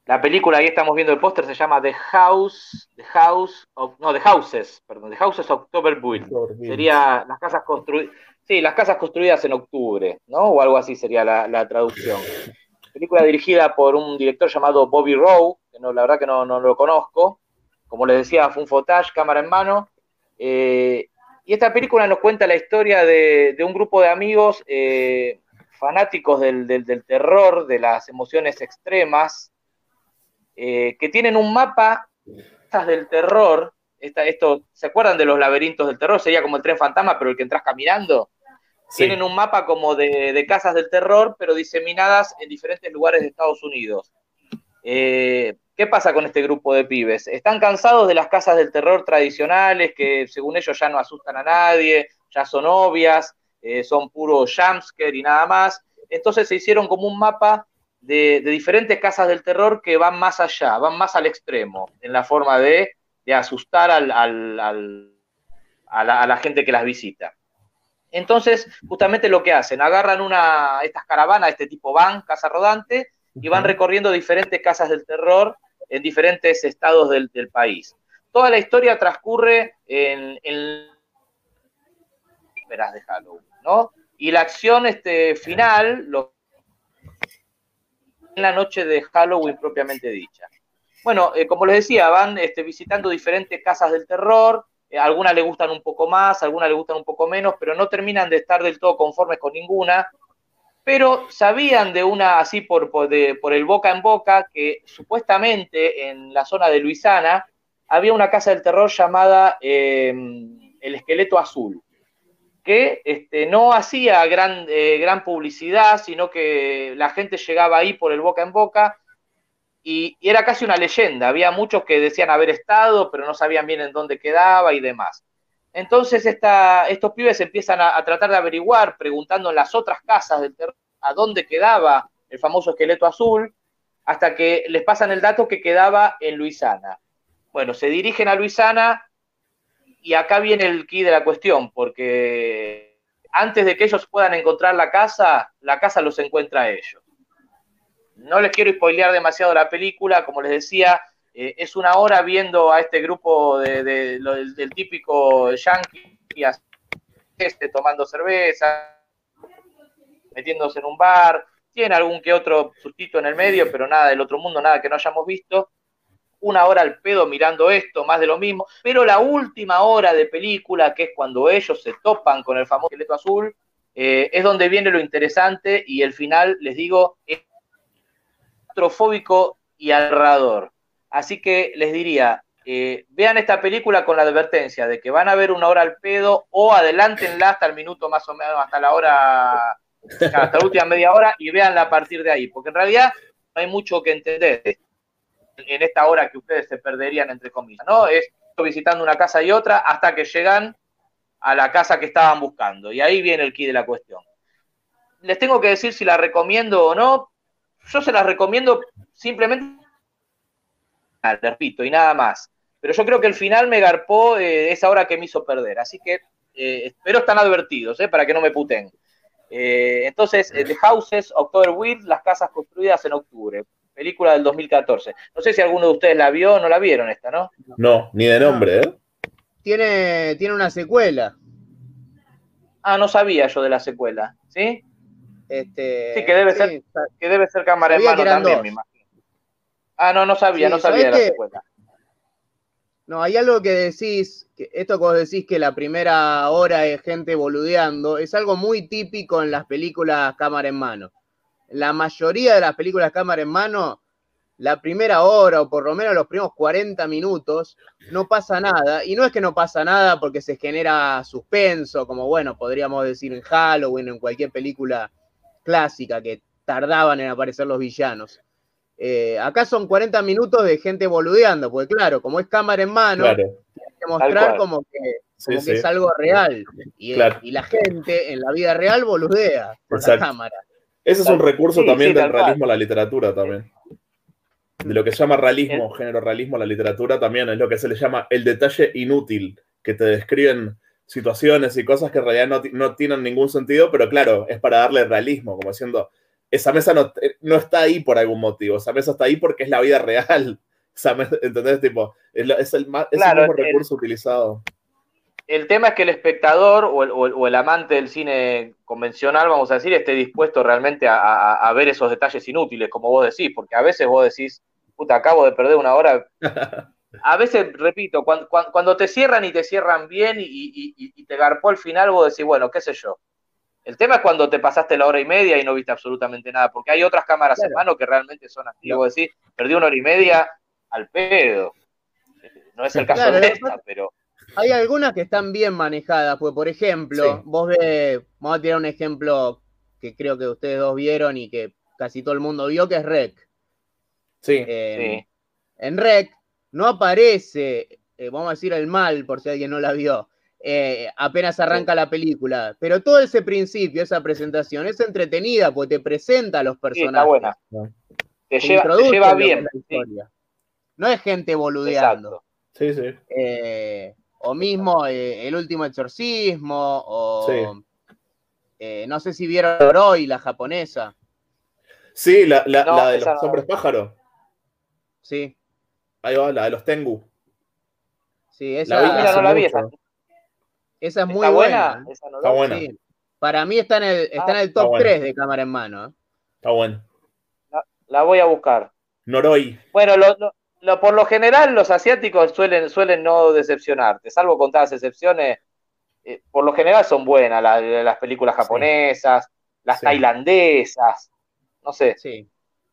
La película, ahí estamos viendo el póster, se llama The House, The House of, no, The Houses, perdón, The Houses of October Build. Sería las casas construidas, sí, las casas construidas en octubre, ¿no? O algo así sería la, la traducción. Película dirigida por un director llamado Bobby Rowe, que no, la verdad que no, no lo conozco. Como les decía, fue un footage, cámara en mano. Eh, Y esta película nos cuenta la historia de, de un grupo de amigos eh, fanáticos del, del- del terror, de las emociones extremas, eh, que tienen un mapa del terror. Esta- esto, ¿Se acuerdan de los laberintos del terror? Sería como el tren fantasma, pero el que entras caminando. Sí. Tienen un mapa como de, de casas del terror, pero diseminadas en diferentes lugares de Estados Unidos. Eh, ¿Qué pasa con este grupo de pibes? Están cansados de las casas del terror tradicionales que según ellos ya no asustan a nadie, ya son obvias, eh, son puro jumpscare y nada más. Entonces se hicieron como un mapa de, de diferentes casas del terror que van más allá, van más al extremo, en la forma de, de asustar al- al- al- a, la, a la gente que las visita. Entonces, justamente lo que hacen, agarran una, estas caravanas, este tipo van, casa rodante, y van recorriendo diferentes casas del terror en diferentes estados del, del país. Toda la historia transcurre en, en de Halloween, Y la acción este, final, lo, en la noche de Halloween propiamente dicha. Bueno, eh, como les decía, van este, visitando diferentes casas del terror, eh, algunas le gustan un poco más, algunas le gustan un poco menos, pero no terminan de estar del todo conformes con ninguna. Pero sabían de una, así por el boca en boca, que supuestamente en la zona de Luisana había una casa del terror llamada eh, El Esqueleto Azul, que este, no hacía gran, eh, gran publicidad, sino que la gente llegaba ahí por el boca en boca y, era casi una leyenda. Había muchos que decían haber estado, pero no sabían bien en dónde quedaba y demás. Entonces estos pibes empiezan a, tratar de averiguar, preguntando en las otras casas del a dónde quedaba el famoso esqueleto azul, hasta que les pasan el dato que quedaba en Luisana. Bueno, se dirigen a Luisana y acá viene el key de la cuestión, porque antes de que ellos puedan encontrar la casa, la casa los encuentra a ellos. No les quiero spoilear demasiado la película, como les decía, eh, es una hora viendo a este grupo de, del típico yankee este, tomando cerveza, metiéndose en un bar, tiene algún que otro sustito en el medio, pero nada del otro mundo, nada que no hayamos visto. Una hora al pedo mirando esto, más de lo mismo. Pero la última hora de película, que es cuando ellos se topan con el famoso esqueleto azul, eh, es donde viene lo interesante y el final, les digo, es claustrofóbico y aterrador. Así que les diría, eh, vean esta película con la advertencia de que van a ver una hora al pedo o adelántenla hasta el minuto más o menos, hasta la hora, hasta la última media hora y véanla a partir de ahí, porque en realidad no hay mucho que entender en esta hora que ustedes se perderían, entre comillas, ¿no? Es visitando una casa y otra hasta que llegan a la casa que estaban buscando. Y ahí viene el key de la cuestión. Les tengo que decir si la recomiendo o no. Yo se las recomiendo simplemente, repito, y nada más. Pero yo creo que el final me garpó eh, esa hora que me hizo perder. Así que eh, espero están advertidos, eh, para que no me puten. Eh, entonces, eh, The Houses, October Wild, Las Casas Construidas en Octubre. Película del 2014. No sé si alguno de ustedes la vio o no la vieron esta, ¿no? No, ni de nombre, ¿eh? Tiene, tiene una secuela. Ah, no sabía yo de la secuela, ¿sí? Este, Sí, que debe sí, ser, que debe ser cámara en mano también, dos. me imagino. Ah, no, no sabía, Sí, no sabía de ¿sabés la secuela. No, hay algo que decís, que esto que vos decís que la primera hora es gente boludeando, es algo muy típico en las películas cámara en mano. La mayoría de las películas cámara en mano, la primera hora o por lo menos los primeros 40 minutos, no pasa nada. Y no es que no pasa nada porque se genera suspenso, como bueno, podríamos decir en Halloween o en cualquier película clásica que tardaban en aparecer los villanos. Eh, acá son 40 minutos de gente boludeando, porque claro, como es cámara en mano, Claro. hay que mostrar como que, Sí, como que sí. es algo real. Y, Claro. y la gente en la vida real boludea con Exacto. la cámara. Ese es un recurso Sí, también sí, del realismo a la literatura también. De lo que se llama realismo, género realismo a la literatura también es lo que se le llama el detalle inútil, que te describen situaciones y cosas que en realidad no, no tienen ningún sentido, pero claro, es para darle realismo, como diciendo, esa mesa no, eh, no está ahí por algún motivo, esa mesa está ahí porque es la vida real. Esa mesa- ¿Entendés? Tipo, es, el, es Claro, el mismo el- recurso utilizado. El tema es que el espectador o el, o el- o el amante del cine convencional, vamos a decir, esté dispuesto realmente a, a- a ver esos detalles inútiles, como vos decís, porque a veces vos decís, puta, acabo de perder una hora a veces, repito, cuando, cuando, cuando te cierran y te cierran bien y, y- y- y te garpó al final, vos decís, bueno, qué sé yo. El tema es cuando te pasaste la hora y media y no viste absolutamente nada, porque hay otras cámaras en mano que realmente son así. Vos decís, perdí una hora y media al pedo. No es el caso Claro, de esta, pero Hay algunas que están bien manejadas, pues por ejemplo, Sí. vos ves, vamos a tirar un ejemplo que creo que ustedes dos vieron y que casi todo el mundo vio, que es Rec. Sí. Eh, En Rec no aparece, eh, vamos a decir el mal, por si alguien no la vio, eh, apenas arranca la película, pero todo ese principio, esa presentación es entretenida, pues te presenta a los sí, personajes. está buena. Te te lleva, te lleva bien. la sí, historia. No es gente boludeando. exacto. Sí, sí. Eh, o mismo eh, El último exorcismo, o Sí. eh, no sé si vieron hoy la japonesa. Sí, la, la- No, la de esa los no. hombres pájaros. Sí, Ahí va, la de los Tengu. sí, La esa, vi Mira, hace no la vi mucho. esa. esa es muy ¿Está buena. buena? Esa no la Está vi. buena. Sí. Para mí está en el, está en el Está top buena. 3 de cámara en mano. ¿eh? Está bueno. La voy a buscar. Noroi. Bueno, lo, lo- lo- por lo general los asiáticos suelen, suelen no decepcionarte, salvo contadas excepciones. eh, por lo general son buenas la- las películas japonesas, las Sí. tailandesas, no sé, Sí.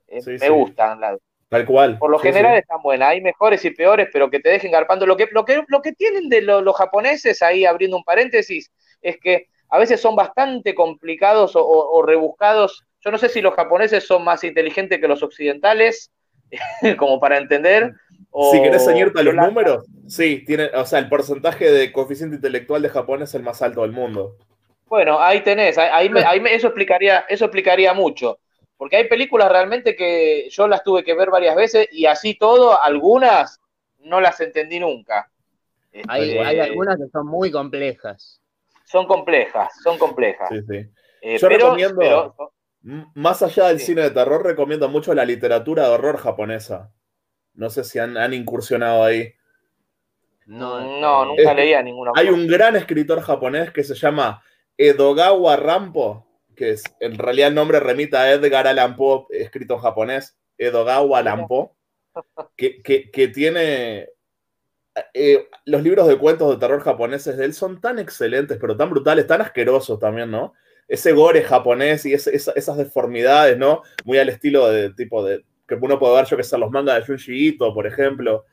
eh, me gustan. la- Tal cual. por lo general están buenas, hay mejores y peores, pero que te dejen garpando. Lo que, lo que, lo que tienen de lo- los japoneses, ahí abriendo un paréntesis, es que a veces son bastante complicados o, o- o rebuscados. Yo no sé si los japoneses son más inteligentes que los occidentales, como para entender. O, Si querés ceñirte a los la- números, sí, tiene, o sea, el porcentaje de coeficiente intelectual de Japón es el más alto del mundo. Bueno, ahí tenés, ahí, ahí me- ahí me- eso, explicaría, eso explicaría mucho. Porque hay películas realmente que yo las tuve que ver varias veces y así todo, algunas no las entendí nunca. Hay, Este, hay algunas que son muy complejas. Son complejas, son complejas. Sí, sí. Eh, Yo pero- recomiendo, pero- más allá del Sí. cine de terror, recomiendo mucho la literatura de horror japonesa. No sé si han, han incursionado ahí. No, no, nunca es- leía ninguna. Hay un gran escritor japonés que se llama Edogawa Rampo, que es, en realidad el nombre remita a Edgar Allan Poe, escrito en japonés, Edogawa Allan Poe, que, que- que tiene... eh, los libros de cuentos de terror japoneses de él son tan excelentes, pero tan brutales, tan asquerosos también, ¿no? Ese gore japonés y ese- esa- esas deformidades, ¿no? Muy al estilo de tipo de que uno puede ver, yo que sé, los mangas de Junji Ito, por ejemplo.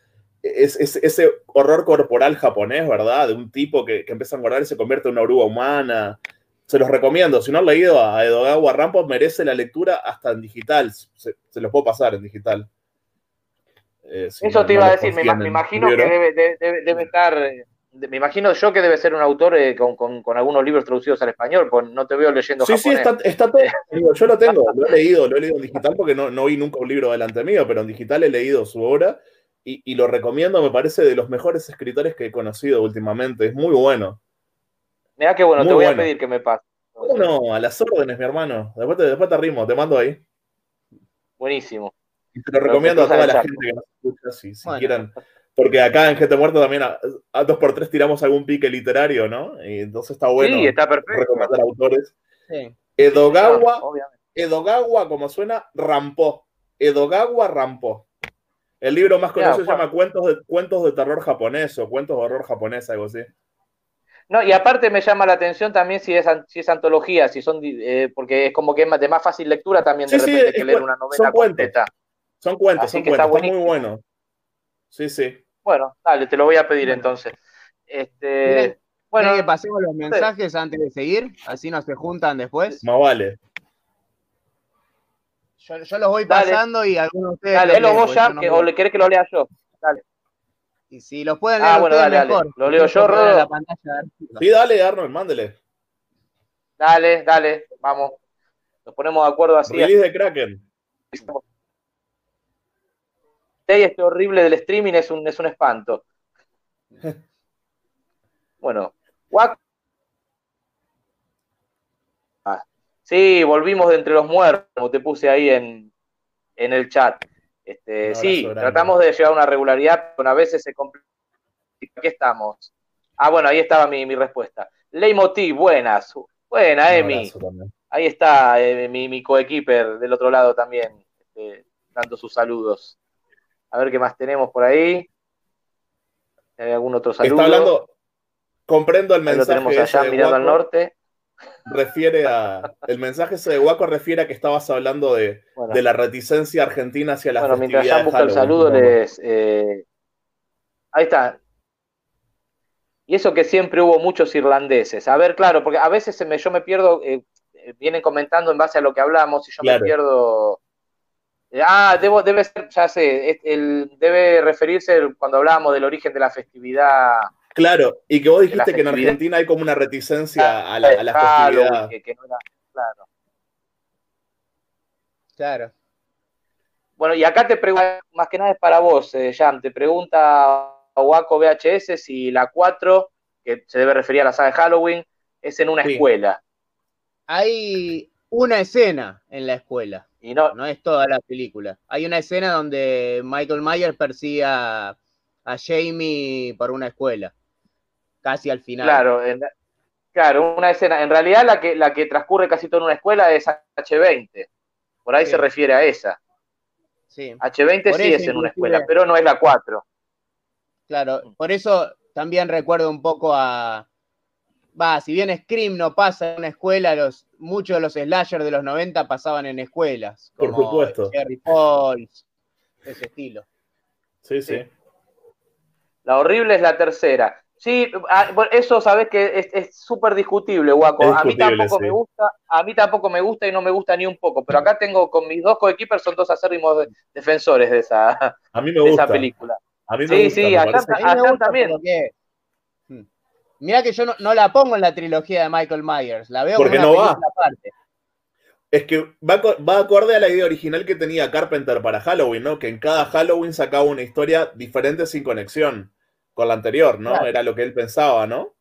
Es, es- ese horror corporal japonés, ¿verdad? De un tipo que, que empieza a engordar y se convierte en una oruga humana. Se los recomiendo. Si no han leído a Edogawa Rampo, merece la lectura hasta en digital. Se, se los puedo pasar en digital. Eh, si Eso no- te no iba a decir, me, imagino que debe, debe- debe- debe estar, eh, me imagino yo que debe ser un autor eh, con, con- con algunos libros traducidos al español, pues no te veo leyendo Sí, sí, japonés. está, está todo. digo, yo lo tengo, lo he leído, lo he leído en digital porque no, no vi nunca un libro delante mío, pero en digital he leído su obra y, y lo recomiendo, me parece de los mejores escritores que he conocido últimamente. Es muy bueno. Mirá que bueno, Muy te voy bueno. a pedir que me pase. Bueno, a las órdenes, mi hermano. Después te, después te arrimo, te mando ahí. Buenísimo. Y te lo recomiendo a toda la gente que nos escucha, si, si Bueno. quieran. Porque acá en Gente Muerta también a, a dos por tres tiramos algún pique literario, ¿no? Y entonces está bueno sí, está perfecto. recomendar autores. Sí. Edogawa, Obviamente. Edogawa, como suena, Rampó. Edogawa Rampó. El libro más conocido se llama Cuentos de, Cuentos de terror japonés o Cuentos de horror japonés, algo así. No, y aparte me llama la atención también si es, si es antología, si son, eh, porque es como que es de más fácil lectura también de Sí, sí, repente es que leer una novela son cuentos. completa. Son cuentos, Así son que está cuentos, está muy bueno. Sí, sí. Bueno, dale, te lo voy a pedir entonces. Este, ¿Quieren- bueno, ¿Quieren que pasemos los mensajes antes de seguir? Así no se juntan después. Más vale. Yo, yo los voy Dale. pasando y algunos de ustedes. dale, léelo vos ya, no que- o le querés que lo lea yo. Dale. Y si los pueden leer Ah, bueno, dale, dale. mejor. Lo leo yo, Rodo. la pantalla. Sí, dale, Arnold, mándele. Dale, dale, vamos. Nos ponemos de acuerdo así. Release de Kraken. Este horrible del streaming es un, es un espanto. Bueno, Wack. Ah, sí, volvimos de entre los muertos, como te puse ahí en, en el chat. Este, sí, grande. tratamos de llevar una regularidad, pero a veces se complica. Aquí estamos. Ah, bueno, ahí estaba mi, mi respuesta. Leitmotiv, buenas. Buena, Emi. Ahí está eh, mi, mi coequiper del otro lado también, este, dando sus saludos. A ver qué más tenemos por ahí. ¿Hay algún otro saludo? Está hablando, comprendo el Ahí lo mensaje tenemos allá mirando al norte. refiere a. El mensaje ese de Waco refiere a que estabas hablando de, Bueno. de la reticencia argentina hacia las Bueno, mientras ya busca el saludo, les. eh, ahí está. Y eso que siempre hubo muchos irlandeses. A ver, claro, porque a veces se me, yo me pierdo, eh, eh, vienen comentando en base a lo que hablamos y yo Claro. me pierdo. Ah, debo, debe ser, ya sé, el, debe referirse cuando hablábamos del origen de la festividad. Claro, y que vos dijiste que en Argentina hay como una reticencia a la, de a la Halloween, festividad. que- que no era- claro. Claro. Bueno, y acá te pregunta, más que nada es para vos, eh, Jam, te pregunta Waco VHS si la 4, que se debe referir a la saga de Halloween, es en una Sí. escuela. Hay una escena en la escuela. Y no, No es toda la película. Hay una escena donde Michael Myers persigue a, a Jamie por una escuela. Casi al final. claro, en- claro, una escena. En realidad la que, la que transcurre casi todo en una escuela es H20. Por ahí Sí. se refiere a esa. Sí. H20 Por sí es en una escuela, pero no es la 4. Claro, por eso también recuerdo un poco a. Va, si bien Scream no pasa en una escuela, los, muchos de los slashers de los 90 pasaban en escuelas. Por como supuesto. Jerry Falls, ese estilo. Sí, sí. La horrible es la tercera. Sí, ah, eso sabes que es- súper discutible, Guaco. Es a mí tampoco sí. me gusta, a mí tampoco me gusta y no me gusta ni un poco, pero acá tengo con mis dos coequipers son dos acérrimos de- defensores de esa, A mí me de esa gusta. película. A mí me Sí, gusta. sí, me allá, parece- A mí me allá gusta también. porque-. Mirá que yo no, no la pongo en la trilogía de Michael Myers, la veo Porque como una no va. aparte. Es que va, va acorde a la idea original que tenía Carpenter para Halloween, ¿no? Que en cada Halloween sacaba una historia diferente sin conexión con la anterior, ¿no? Claro. Era lo que él pensaba, ¿no?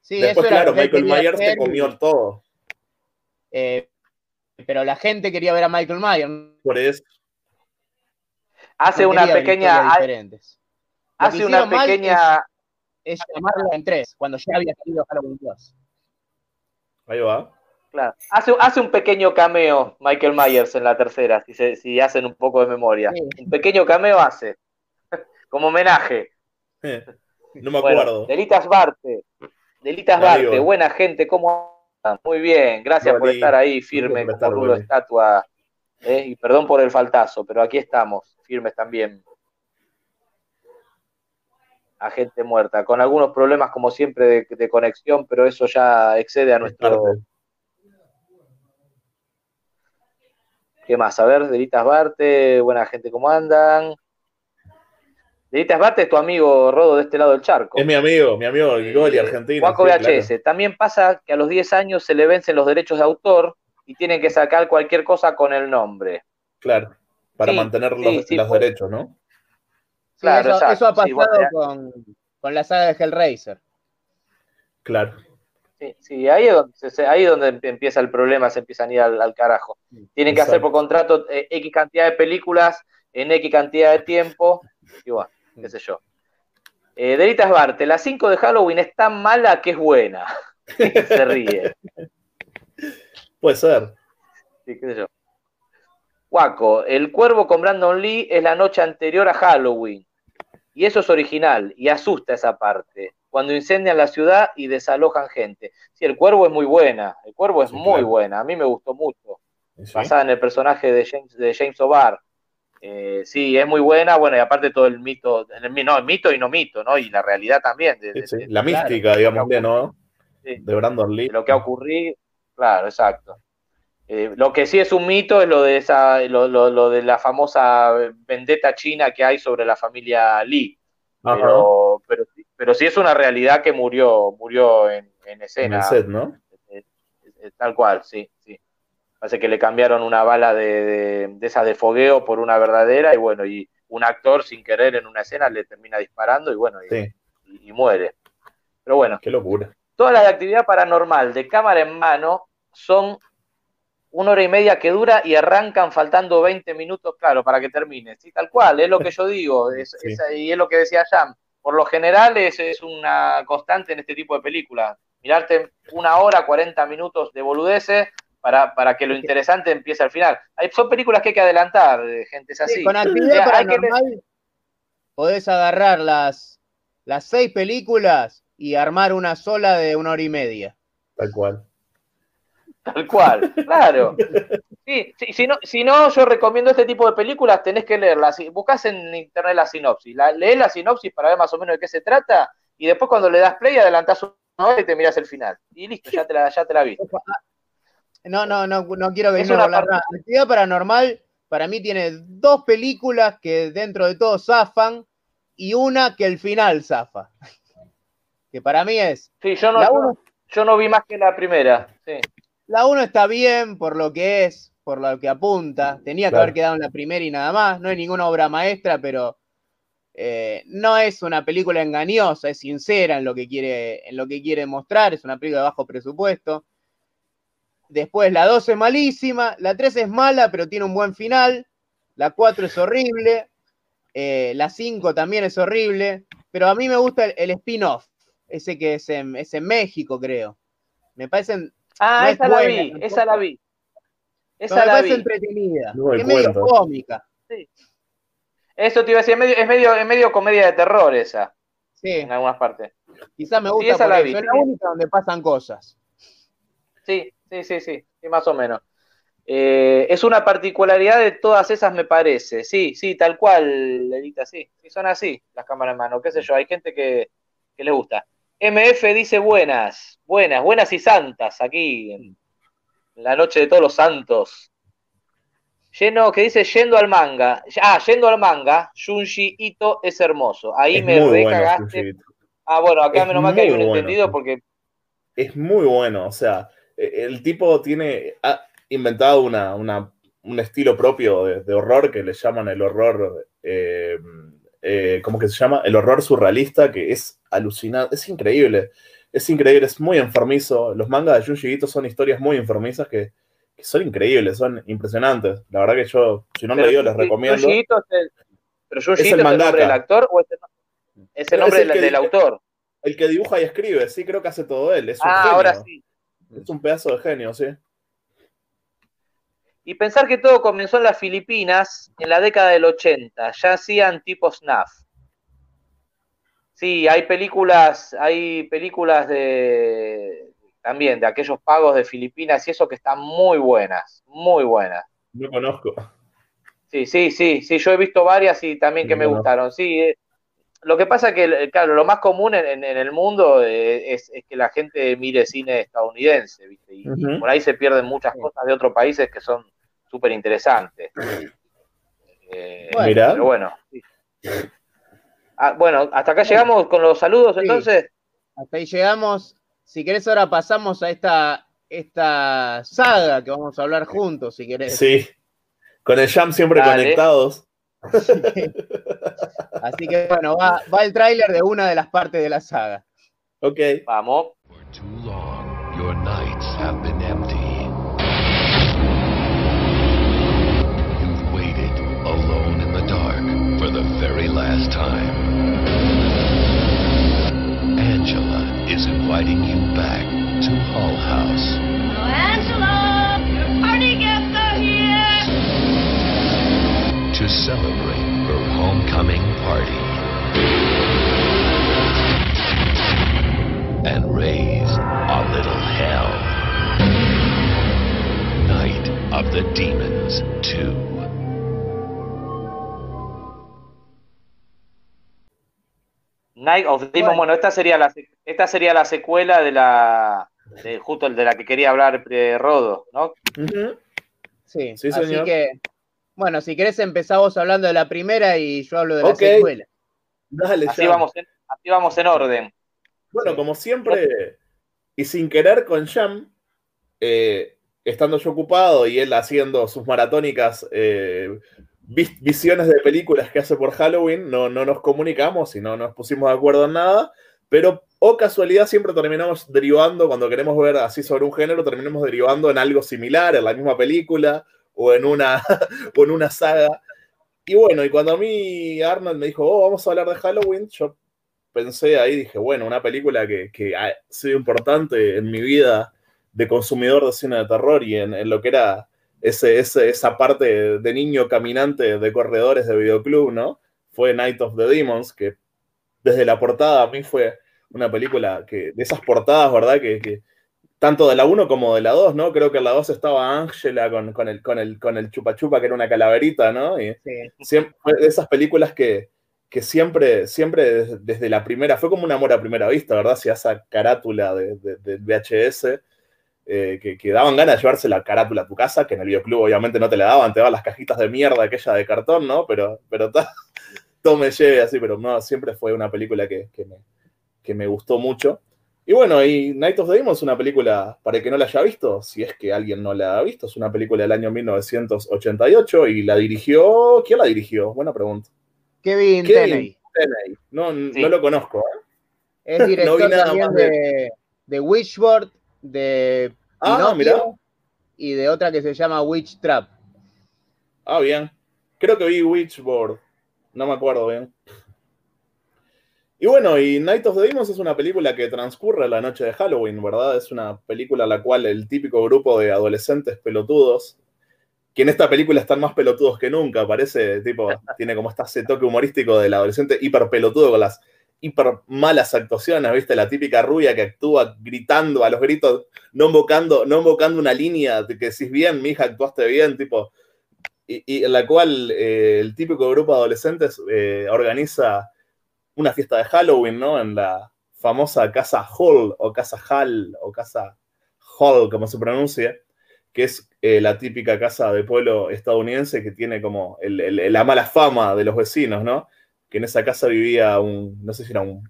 Sí, Después, eso era claro, Michael Myers te comió todo. eh, pero la gente quería ver a Michael Myers. Por eso. Hace no una pequeña, diferentes. Hace una pequeña, Es llamarla en tres, cuando ya había salido Halloween 2. Ahí va. claro, hace, hace un pequeño cameo Michael Myers en la tercera, si, se- si hacen un poco de memoria. Sí. Un pequeño cameo hace, como homenaje. Eh, No me Bueno, acuerdo. Delitas Barte, Delitas Barte, buena gente, ¿cómo andan? Muy bien, gracias por estar ahí firme estar, como rulo estatua. ¿eh? Y perdón por el faltazo, pero aquí estamos, firmes también. A gente muerta, con algunos problemas como siempre de, de conexión, pero eso ya excede a Es nuestro... ¿Qué más? A ver, Delitas Barte, buena gente, ¿cómo andan? Delitas Barte es tu amigo Rodo de este lado del charco. Es mi amigo, mi amigo, el Goli argentino. Juaco sí, VHS. claro. También pasa que a los 10 años se le vencen los derechos de autor y tienen que sacar cualquier cosa con el nombre. Claro, para Sí, mantener los, sí, derechos, ¿no? Claro, eso, ha pasado bueno, con, con la saga de Hellraiser. Claro. Sí, sí, ahí, es donde, se- ahí es donde em- empieza el problema, se empiezan a ir al, al carajo. Tienen que hacer por contrato eh, X cantidad de películas en X cantidad de tiempo. Y bueno, qué sé yo. Eh, Delitas Barte, la 5 de Halloween es tan mala que es buena. se ríe. Puede ser. Sí, qué sé yo. Guaco, el cuervo con Brandon Lee es la noche anterior a Halloween. Y eso es original y asusta esa parte. Cuando incendian la ciudad y desalojan gente. Sí, el cuervo es muy buena. El cuervo es Sí, muy claro. buena. A mí me gustó mucho. Sí. Basada en el personaje de James, de James O'Barr. Eh, sí, es muy buena. Bueno, y aparte todo el mito, el, no, el mito y no mito, ¿no? Y la realidad también. De, sí. La mística, digamos, de, ¿no? Sí. De Brandon Lee. lo que ha ocurrido. Claro, exacto. Eh, lo que sí es un mito es lo de esa, lo, lo- lo de la famosa vendetta china que hay sobre la familia Lee. Pero, pero, sí- pero sí es una realidad que murió, murió en, en En escena. el set, ¿no? Eh, eh, Tal cual, sí, sí. Parece que le cambiaron una bala de, de, de esas de fogueo por una verdadera y bueno, y un actor sin querer en una escena le termina disparando y bueno, y, Sí. y- y muere. Pero bueno, Qué locura. todas las de actividad paranormal de cámara en mano son una hora y media que dura y arrancan faltando 20 minutos, claro, para que termine. Sí, tal cual, es lo que yo digo, es- Sí. es- y es lo que decía Jam. Por lo general es, es una constante en este tipo de películas. Mirarte una hora, 40 minutos de boludeces para, para que lo interesante empiece al final. Hay, son películas que hay que adelantar, eh, gente, es así. Sí, con O actividad sea, que- paranormal podés agarrar las, las seis películas y armar una sola de una hora y media. Tal cual. Tal cual, claro. Sí, sí, si, no, si no, yo recomiendo este tipo de películas, tenés que leerlas. Buscás en internet la sinopsis, la, lees la sinopsis para ver más o menos de qué se trata, y después cuando le das play adelantás una hora y te mirás el final. Y listo, ya te la, ya te la viste. No, no, no, no quiero me una hablar nada. Actividad Paranormal para mí tiene dos películas que dentro de todo zafan y una que el final zafa. Que para mí es, Sí, yo no, La yo- uno- yo no vi más que la primera. Sí. La 1 está bien por lo que es, por lo que apunta. Tenía que haber quedado en la primera y nada más. No es ninguna obra maestra, pero eh, no es una película engañosa, es sincera en lo que quiere, en lo que quiere mostrar. Es una película de bajo presupuesto. Después la 2 es malísima, la 3 es mala, pero tiene un buen final. La 4 es horrible. eh, la 5 también es horrible. Pero a mí me gusta el, el spin-off, ese que es en, es en México, creo. Me parecen Ah, No es esa la buena, vi, tampoco. esa la vi. Pero Esa la vi. entretenida. No me es medio cuento. cómica. Eso te iba a decir, es medio, es medio, es medio comedia de terror esa, Sí, en algunas partes. quizás me Sí, gusta esa por la eso. vi, Es sí. la única donde pasan cosas. Sí, sí, sí, sí, sí, más o menos. Eh, es una particularidad de todas esas, me parece. Sí, sí, tal cual, Lelita, sí. Sí, son así las cámaras en mano. Qué sé yo, hay gente que, que le gusta. MF dice buenas, buenas, buenas y santas aquí en la noche de todos los santos. Lleno, que dice yendo al manga. Ah, yendo al manga, Junji Ito es hermoso. Ahí Es me bueno, recagaste. Ah, bueno, acá Es menos mal que hay un bueno. entendido porque es muy bueno. O sea, eh, el tipo tiene. Ha inventado una, una- un estilo propio de, de horror que le llaman el horror. eh, eh, ¿Cómo que se llama? El horror surrealista, que es alucinante. Es increíble. Es increíble, es muy enfermizo. Los mangas de Junji Ito son historias muy enfermizas que, que son increíbles, son impresionantes. La verdad que yo, si no lo leído, les recomiendo. Junji Ito es el, pero Junji Es el es el nombre del actor o es el, es el No, nombre es el del, que del dice- autor? El que dibuja y escribe, sí, creo que hace todo él. Es un Ah, genio. ahora sí. Es un pedazo de genio, sí. Y pensar que todo comenzó en las Filipinas en la década del 80, ya hacían tipo snuff. Sí, hay películas, hay películas de también de aquellos pagos de Filipinas y eso que están muy buenas, muy buenas. No conozco. Sí, sí, sí, sí, yo he visto varias y también que me gustaron. Sí, eh, lo que pasa que, eh, claro, lo más común en, el mundo eh, es, es que la gente mire cine estadounidense, ¿viste? Y, por ahí se pierden muchas cosas de otros países que son súper interesantes. Eh, Bueno. Pero bueno. sí. Ah, bueno, hasta acá llegamos con los saludos, Sí. entonces. Hasta ahí llegamos. Si querés, ahora pasamos a esta, esta saga que vamos a hablar juntos, si querés. Sí. Con el Jam siempre Dale. conectados. Así que bueno, va, va el tráiler de una de las partes de la saga. Ok. Vamos. Too long, your nights have been empty. You've waited alone in the dark for the very last time. Angela is inviting you back to Hull House. Celebrate her homecoming party and raise a little hell. Night of the Demons 2. Night of the Demon, Bueno. bueno, esta sería la esta sería la secuela de la de justo de la que quería hablar eh, Rodo, ¿no? Ujú. Sí, Sí, así señor. que, bueno, si querés empezamos hablando de la primera y yo hablo de la Ok. secuela. Dale, Así vamos en, así vamos en orden. Bueno, como siempre, y sin querer con Jam, eh, estando yo ocupado y él haciendo sus maratónicas eh, vis- visiones de películas que hace por Halloween, no, no nos comunicamos y no nos pusimos de acuerdo en nada, pero o casualidad siempre terminamos derivando, cuando queremos ver así sobre un género, terminamos derivando en algo similar, en la misma película o en una, o en una saga. Y bueno, y cuando a mí Arnold me dijo, oh, vamos a hablar de Halloween, yo pensé ahí, dije, bueno, una película que, que ha sido importante en mi vida de consumidor de cine de terror y en, lo que era ese, ese- esa parte de niño caminante de corredores de videoclub, ¿no? Fue Night of the Demons, que desde la portada a mí fue una película que, de esas portadas, ¿verdad? Que tanto de la 1 como de la 2, ¿no? Creo que en la 2 estaba Ángela con, con, el, con, el, con el chupa chupa, que era una calaverita, ¿no? Y siempre, fue de esas películas que, que siempre, siempre desde, desde la primera, fue como un amor a primera vista, ¿verdad? Si esa carátula de, de- VHS, eh, que, que daban ganas de llevarse la carátula a tu casa, que en el videoclub obviamente no te la daban, te daban las cajitas de mierda aquella de cartón, ¿no? Pero, pero todo me lleve así, pero no, siempre fue una película que, que me, que me gustó mucho. Y bueno, y Night of the Demons es una película, para el que no la haya visto, si es que alguien no la ha visto, es una película del año 1988 y la dirigió, ¿quién la dirigió? Buena pregunta. Kevin, Kevin Tenney. Tenney. No, no lo conozco. ¿eh? Es No director vi nada también más de- de, de Witchboard, de Ah, Pinocchio mirá. y de otra que se llama Witch Trap. Ah, bien. Creo que vi Witchboard. No me acuerdo bien. Y bueno, y Night of the Demons es una película que transcurre la noche de Halloween, ¿verdad? Es una película en la cual el típico grupo de adolescentes pelotudos, que en esta película están más pelotudos que nunca, parece, tipo, tiene como este toque humorístico del adolescente hiper pelotudo con las hiper malas actuaciones, ¿viste? La típica rubia que actúa gritando a los gritos, no invocando, no invocando una línea de que decís bien, mi hija, actuaste bien, tipo, y, y en la cual eh, el típico grupo de adolescentes eh, organiza una fiesta de Halloween, ¿no? En la famosa casa Hall o casa Hall o casa Hall, como se pronuncia, que es eh, la típica casa de pueblo estadounidense que tiene como el- el- la mala fama de los vecinos, ¿no? Que en esa casa vivía un, no sé si era un,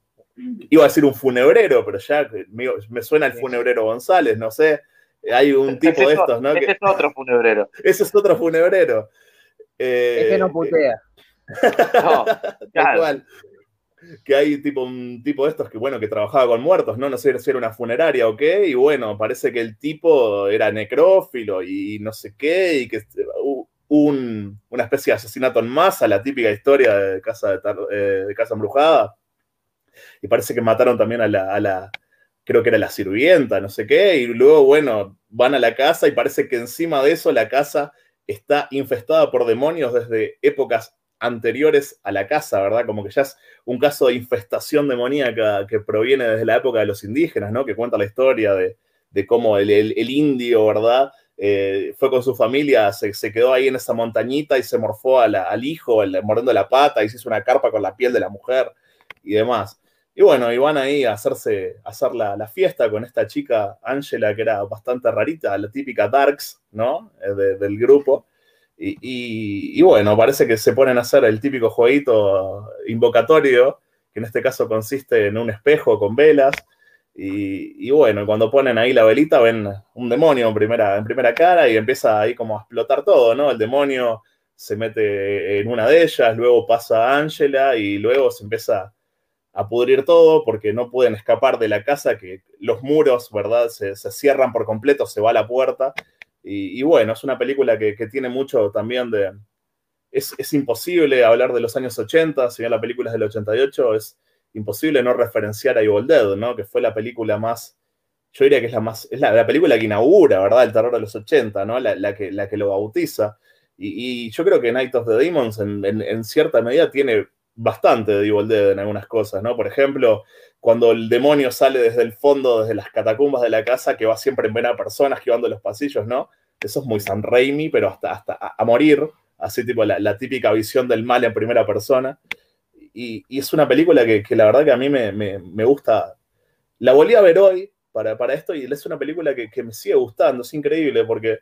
iba a decir un funebrero, pero ya me, me suena el funebrero González, no sé. Hay un tipo Ese de estos, ¿no? ese Que- es otro funebrero. ese es otro funebrero. Eh, Ese no putea. No, Tal claro. cual. Que hay tipo un tipo de estos que, bueno, que trabajaba con muertos, ¿no? No sé si era una funeraria o qué, y bueno, parece que el tipo era necrófilo y no sé qué, y que hubo un, una especie de asesinato en masa, la típica historia de Casa, de, eh, de casa Embrujada. Y parece que mataron también a la, a la, creo que era la sirvienta, no sé qué, y luego, bueno, van a la casa y parece que encima de eso la casa está infestada por demonios desde épocas anteriores a la casa, ¿verdad? Como que ya es un caso de infestación demoníaca que proviene desde la época de los indígenas, ¿no? Que cuenta la historia de, cómo el, indio, ¿verdad? Eh, fue con su familia, se, quedó ahí en esa montañita y se morfó al hijo, el- mordiendo la pata y se hizo una carpa con la piel de la mujer y demás. Y bueno, y van ahí a hacerse, a hacer la, fiesta con esta chica, Angela, que era bastante rarita, la típica Darks, ¿no? Eh, de- del grupo. Y, y- bueno, parece que se ponen a hacer el típico jueguito invocatorio, que en este caso consiste en un espejo con velas. Y, y bueno, cuando ponen ahí la velita ven un demonio en primera, en primera cara y empieza ahí como a explotar todo, ¿no? El demonio se mete en una de ellas, luego pasa a Angela y luego se empieza a pudrir todo porque no pueden escapar de la casa, que los muros, ¿verdad? Se, se cierran por completo, se va la puerta. Y, bueno, es una película que, que tiene mucho también de... Es, es imposible hablar de los años 80, si bien la película es del 88, es imposible no referenciar a Evil Dead, ¿no? Que fue la película más... Yo diría que es la más... Es la, la película que inaugura, ¿verdad? El terror de los 80, ¿no? La, la que, la que lo bautiza. Y, yo creo que Night of the Demons en- en cierta medida tiene bastante de Evil en algunas cosas, ¿no? Por ejemplo, cuando el demonio sale desde el fondo, desde las catacumbas de la casa, que va siempre en ver a personas esquivando los pasillos, ¿no? Eso es muy San Raimi, pero hasta, hasta a, morir, así tipo la, típica visión del mal en primera persona. Y, y es una película que, que la verdad que a mí me, me- me gusta. La volví a ver hoy para, para esto y es una película que, que me sigue gustando, es increíble porque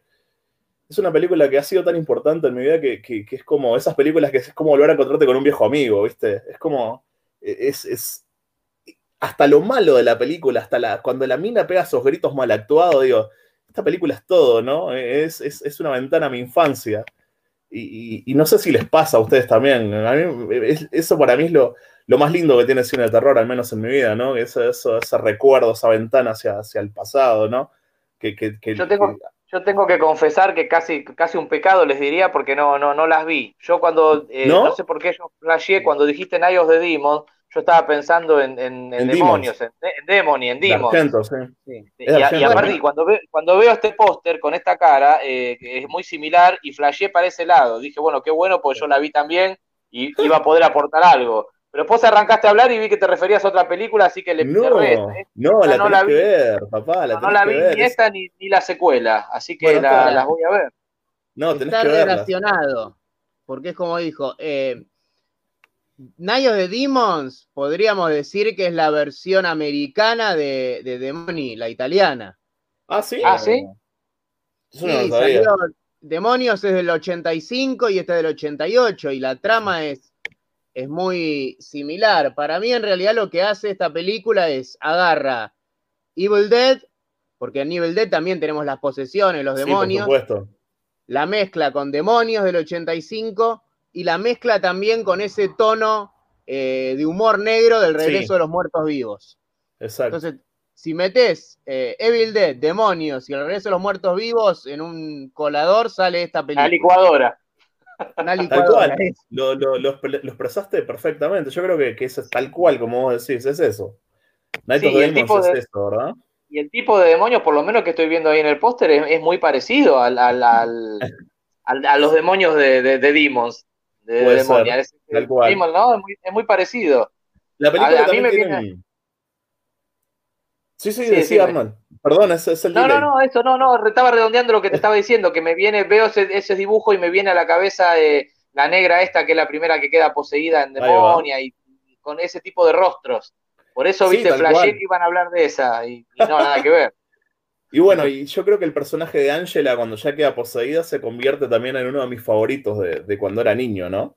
es una película que ha sido tan importante en mi vida que, que- que es como esas películas que es como volver a encontrarte con un viejo amigo, ¿viste? Es como, es, es hasta lo malo de la película, hasta la, cuando la mina pega esos gritos mal actuados, digo, esta película es todo, ¿no? Es, es, es una ventana a mi infancia. Y, y- y no sé si les pasa a ustedes también. A mí, es- eso para mí es lo, lo más lindo que tiene el cine de terror, al menos en mi vida, ¿no? Eso, eso, ese recuerdo, esa ventana hacia, hacia el pasado, ¿no? Que, que- que- Yo tengo, yo tengo que confesar que casi, casi un pecado les diría porque no, no, no las vi. Yo cuando, eh, ¿No? ¿No? sé por qué yo flasheé cuando dijiste of the Demons, yo estaba pensando en, en, en En demonios, en, en Demon y en de Demons. Argento, sí. Y, de a- y cuando, ve- cuando veo este póster con esta cara, eh, que es muy similar, y flasheé para ese lado. Dije, bueno, qué bueno, porque yo la vi también y iba a poder aportar algo. Pero vos arrancaste a hablar y vi que te referías a otra película, así que le No, cerré. no, la no tenés la que vi. ver, papá, la No, no la que vi ver. ni esta ni, ni la secuela, así que Bueno, la- las voy a ver. No, tenés Está que relacionado, porque es como dijo, eh, Night of the Demons podríamos decir que es la versión americana de, de Demoni, la italiana. Ah, sí. Ah, ¿sí? Eso no Sí, sabía. salió Demonios es del 85 y este es del 88 y la trama es, es muy similar. Para mí en realidad lo que hace esta película es agarra Evil Dead, porque en Evil Dead también tenemos las posesiones, los Sí, por demonios, supuesto. la mezcla con Demonios del 85 y la mezcla también con ese tono eh, de humor negro del regreso Sí. de los muertos vivos. Exacto. Entonces, si metes eh, Evil Dead, Demonios y el regreso de los muertos vivos en un colador, sale esta película. La licuadora. Una Tal cual. Lo, lo, lo, expre- lo expresaste perfectamente. Yo creo que, que es tal cual como vos decís, es eso. Night Sí, of Demons tipo es de- eso, ¿verdad? Y el tipo de demonios, por lo menos que estoy viendo ahí en el póster, es, es muy parecido al, al- al- al- a los demonios de, de, de Demons. De Puede Demonia. ser, Es- tal cual. Demon, ¿no? Es muy, es muy parecido. La película A- a mí también me tiene viene- Sí, sí, Sí, decía. Arnold. Perdón, ese es el No, delay. no, no, eso no, no, estaba redondeando lo que te estaba diciendo, que me viene, veo ese, ese dibujo y me viene a la cabeza eh, la negra esta, que es la primera que queda poseída en demonia, y, y con ese tipo de rostros. Por eso, Sí, viste, flashé que iban a hablar de esa, y, y no, nada que ver. Y bueno, y yo creo que el personaje de Angela, cuando ya queda poseída, se convierte también en uno de mis favoritos de, de cuando era niño, ¿no?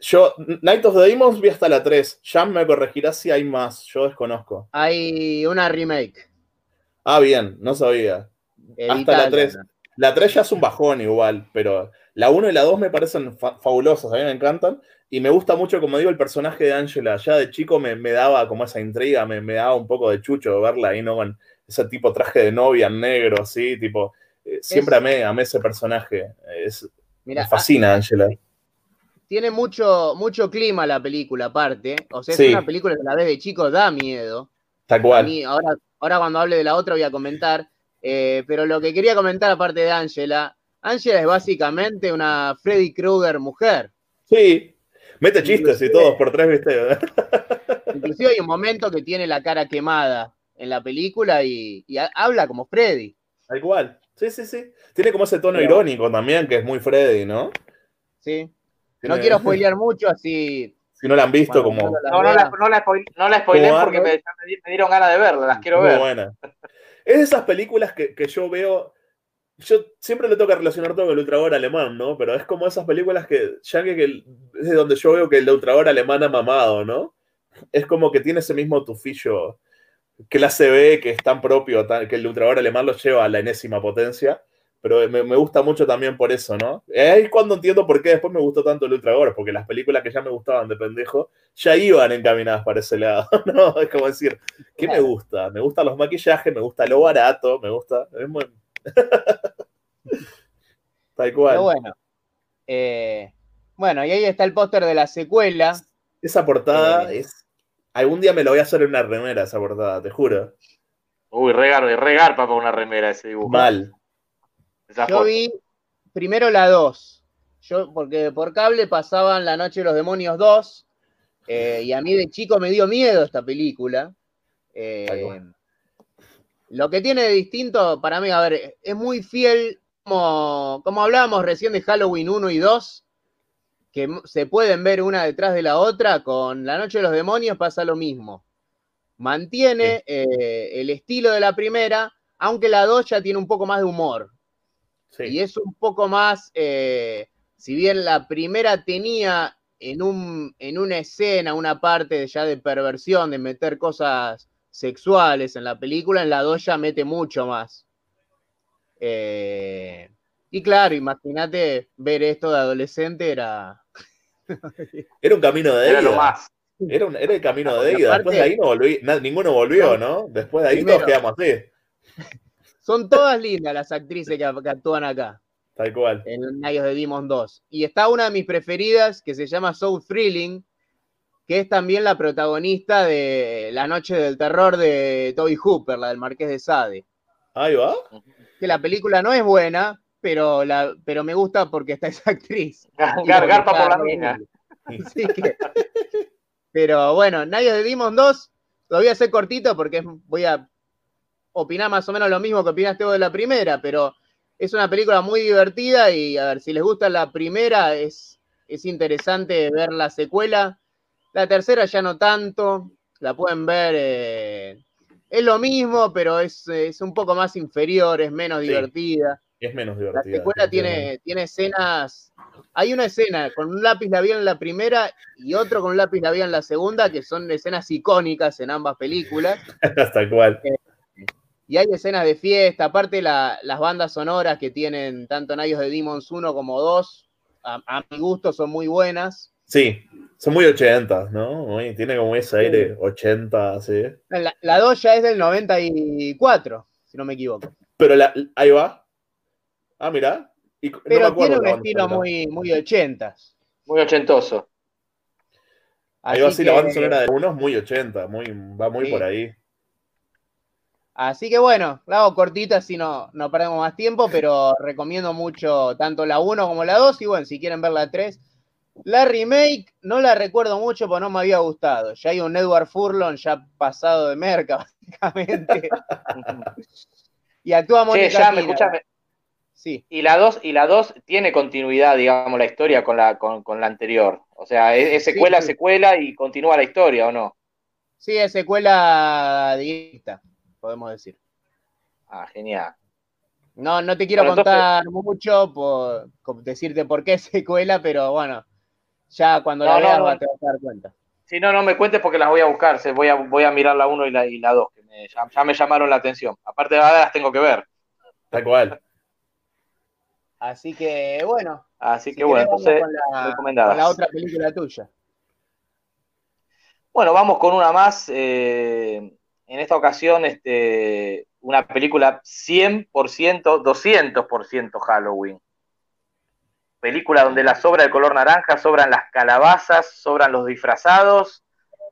Yo, Night of the Demons vi hasta la 3. Jam me corregirá si hay más, yo desconozco. Hay una remake. Ah, bien, no sabía. Hasta la 3. ¿no? La 3 ya es un bajón igual, pero la 1 y la 2 me parecen fa- fabulosas, a mí me encantan. Y me gusta mucho, como digo, el personaje de Angela. Ya de chico me, me daba como esa intriga, me, me daba un poco de chucho verla ahí, ¿no? Con ese tipo traje de novia en negro, así, tipo. eh, siempre Es- amé, amé ese personaje. Es, Mira, me fascina, Angela. tiene mucho, mucho clima la película aparte. O sea, es Sí. una película que la ves de chico da miedo. Tal A cual. mí, ahora, ahora cuando hable de la otra voy a comentar. eh, pero lo que quería comentar aparte de Angela, Angela es básicamente una Freddy Krueger mujer. Sí. Mete chistes y todos por tres, ¿viste? Inclusive hay un momento que tiene la cara quemada en la película y, y ha- habla como Freddy. Tal cual. Sí, sí, sí. Tiene como ese tono Pero- irónico también, que es muy Freddy, ¿no? ¿sí? Tiene- No quiero spoilear mucho, así. Si no la han visto, como. No, no la, no la, spoil- no la spoilé Como porque me, dieron ganas de verla, las quiero Muy ver. buena. Es de esas películas que, que yo veo. Yo siempre le que relacionar todo con el ultraor alemán, ¿no? Pero es como esas películas que, ya que, es de donde yo veo que el ultraor alemán ha mamado, ¿no? Es como que tiene ese mismo tufillo clase B que es tan propio, tan- que el ultraor alemán lo lleva a la enésima potencia. Pero me, me gusta mucho también por eso, ¿no? Ahí es cuando entiendo por qué después me gustó tanto el ultraor, porque las películas que ya me gustaban de pendejo ya iban encaminadas para ese lado, ¿no? Es como decir, ¿Qué me gusta? Me gustan los maquillajes, me gusta lo barato, me gusta. es muy- Tal cual. Pero bueno. Eh, bueno, y ahí está el póster de la secuela. Esa portada Eh. es. Algún día me lo voy a hacer en una remera, esa portada, te juro. Uy, regar, regarpa para una remera ese dibujo. Mal. Yo foto. vi primero la 2. Yo, porque por cable pasaban La Noche de los Demonios 2. eh, y a mí de chico me dio miedo esta película. Eh, lo que tiene de distinto, para mí, a ver, es muy fiel, como, como hablábamos recién de Halloween 1 y 2, que se pueden ver una detrás de la otra, con La Noche de los Demonios pasa lo mismo. Mantiene eh, el estilo de la primera, aunque la 2 ya tiene un poco más de humor. Sí. Y es un poco más, eh, si bien la primera tenía en, un, en una escena, una parte ya de perversión, de meter cosas sexuales en la película, en la 2 ya mete mucho más. Eh, y claro, imagínate ver esto de adolescente era... Era un camino de Era lo más. Era, un- era el camino No, de ida. Después de ahí no volví, na- ninguno volvió, ¿no? Después de ahí Primero- todos quedamos así. Son todas lindas las actrices que, que actúan acá. Tal cual. en Night de Demon 2. Y está una de mis preferidas que se llama So Thrilling, que es también la protagonista de La Noche del Terror de Toby Hooper, la del Marqués de Sade. Ahí va. Que la película no es buena, pero, la, pero me gusta porque está esa actriz. Gar- Y gar- porque garpa está por la mina. Así que Pero bueno, Night de Demon 2, lo voy a hacer cortito porque voy a opinar más o menos lo mismo que opinaste vos de la primera, pero es una película muy divertida y a ver, si les gusta la primera, es, es interesante ver la secuela. La tercera ya no tanto, la pueden ver, eh, es lo mismo, pero es, es un poco más inferior, es menos Sí. divertida. Es menos La divertida. secuela tiene, tiene escenas. Hay una escena con un lápiz labial en la primera y otro con un lápiz labial en la segunda, que son escenas icónicas en ambas películas. Tal cual. Y hay escenas de fiesta, aparte la- las bandas sonoras que tienen tanto Nayos de Demons 1 como 2, a, a mi gusto son muy buenas. Sí, son muy 80, ¿no? Muy- tiene como ese aire 80, sí. La, la 2 ya es del 94, si no me equivoco. Pero la, ahí va. Ah. Y, no me Pero acuerdo tiene un estilo muy, muy 80. Muy ochentoso. Ahí va, Así sí, la banda sonora de uno es muy 80, muy, va muy Sí. por ahí. Así que bueno, la hago cortita, así no, no perdemos más tiempo, pero recomiendo mucho tanto la 1 como la 2. Y bueno, si quieren ver la 3, la remake no la recuerdo mucho porque no me había gustado. Ya hay un Edward Furlong ya pasado de merca, básicamente. y actúa Mónica ya, me Pina. escuchame. Sí. Y la 2 y la dos tiene continuidad, digamos, la historia con la, con, con la anterior. O sea, es, es secuela, Sí, sí. secuela y continúa la historia, ¿o no? Sí, es secuela directa, podemos decir. Ah, genial. No, no te quiero Bueno, entonces- contar mucho por decirte por qué secuela, pero bueno, ya cuando la No, no, veas no. te vas a dar cuenta. Si no, no me cuentes porque las voy a buscar. se- Voy a, voy a mirar la 1 y la 2, y la dos, que me- ya, ya me llamaron la atención. Aparte de las tengo que ver. Tal cual. Así que bueno, Así si que bueno, entonces, con la, recomendadas. con la otra película tuya. Bueno, vamos con una más. eh, en esta ocasión, este, una película 100%, 200% Halloween. Película donde la sobra el color naranja, sobran las calabazas, sobran los disfrazados.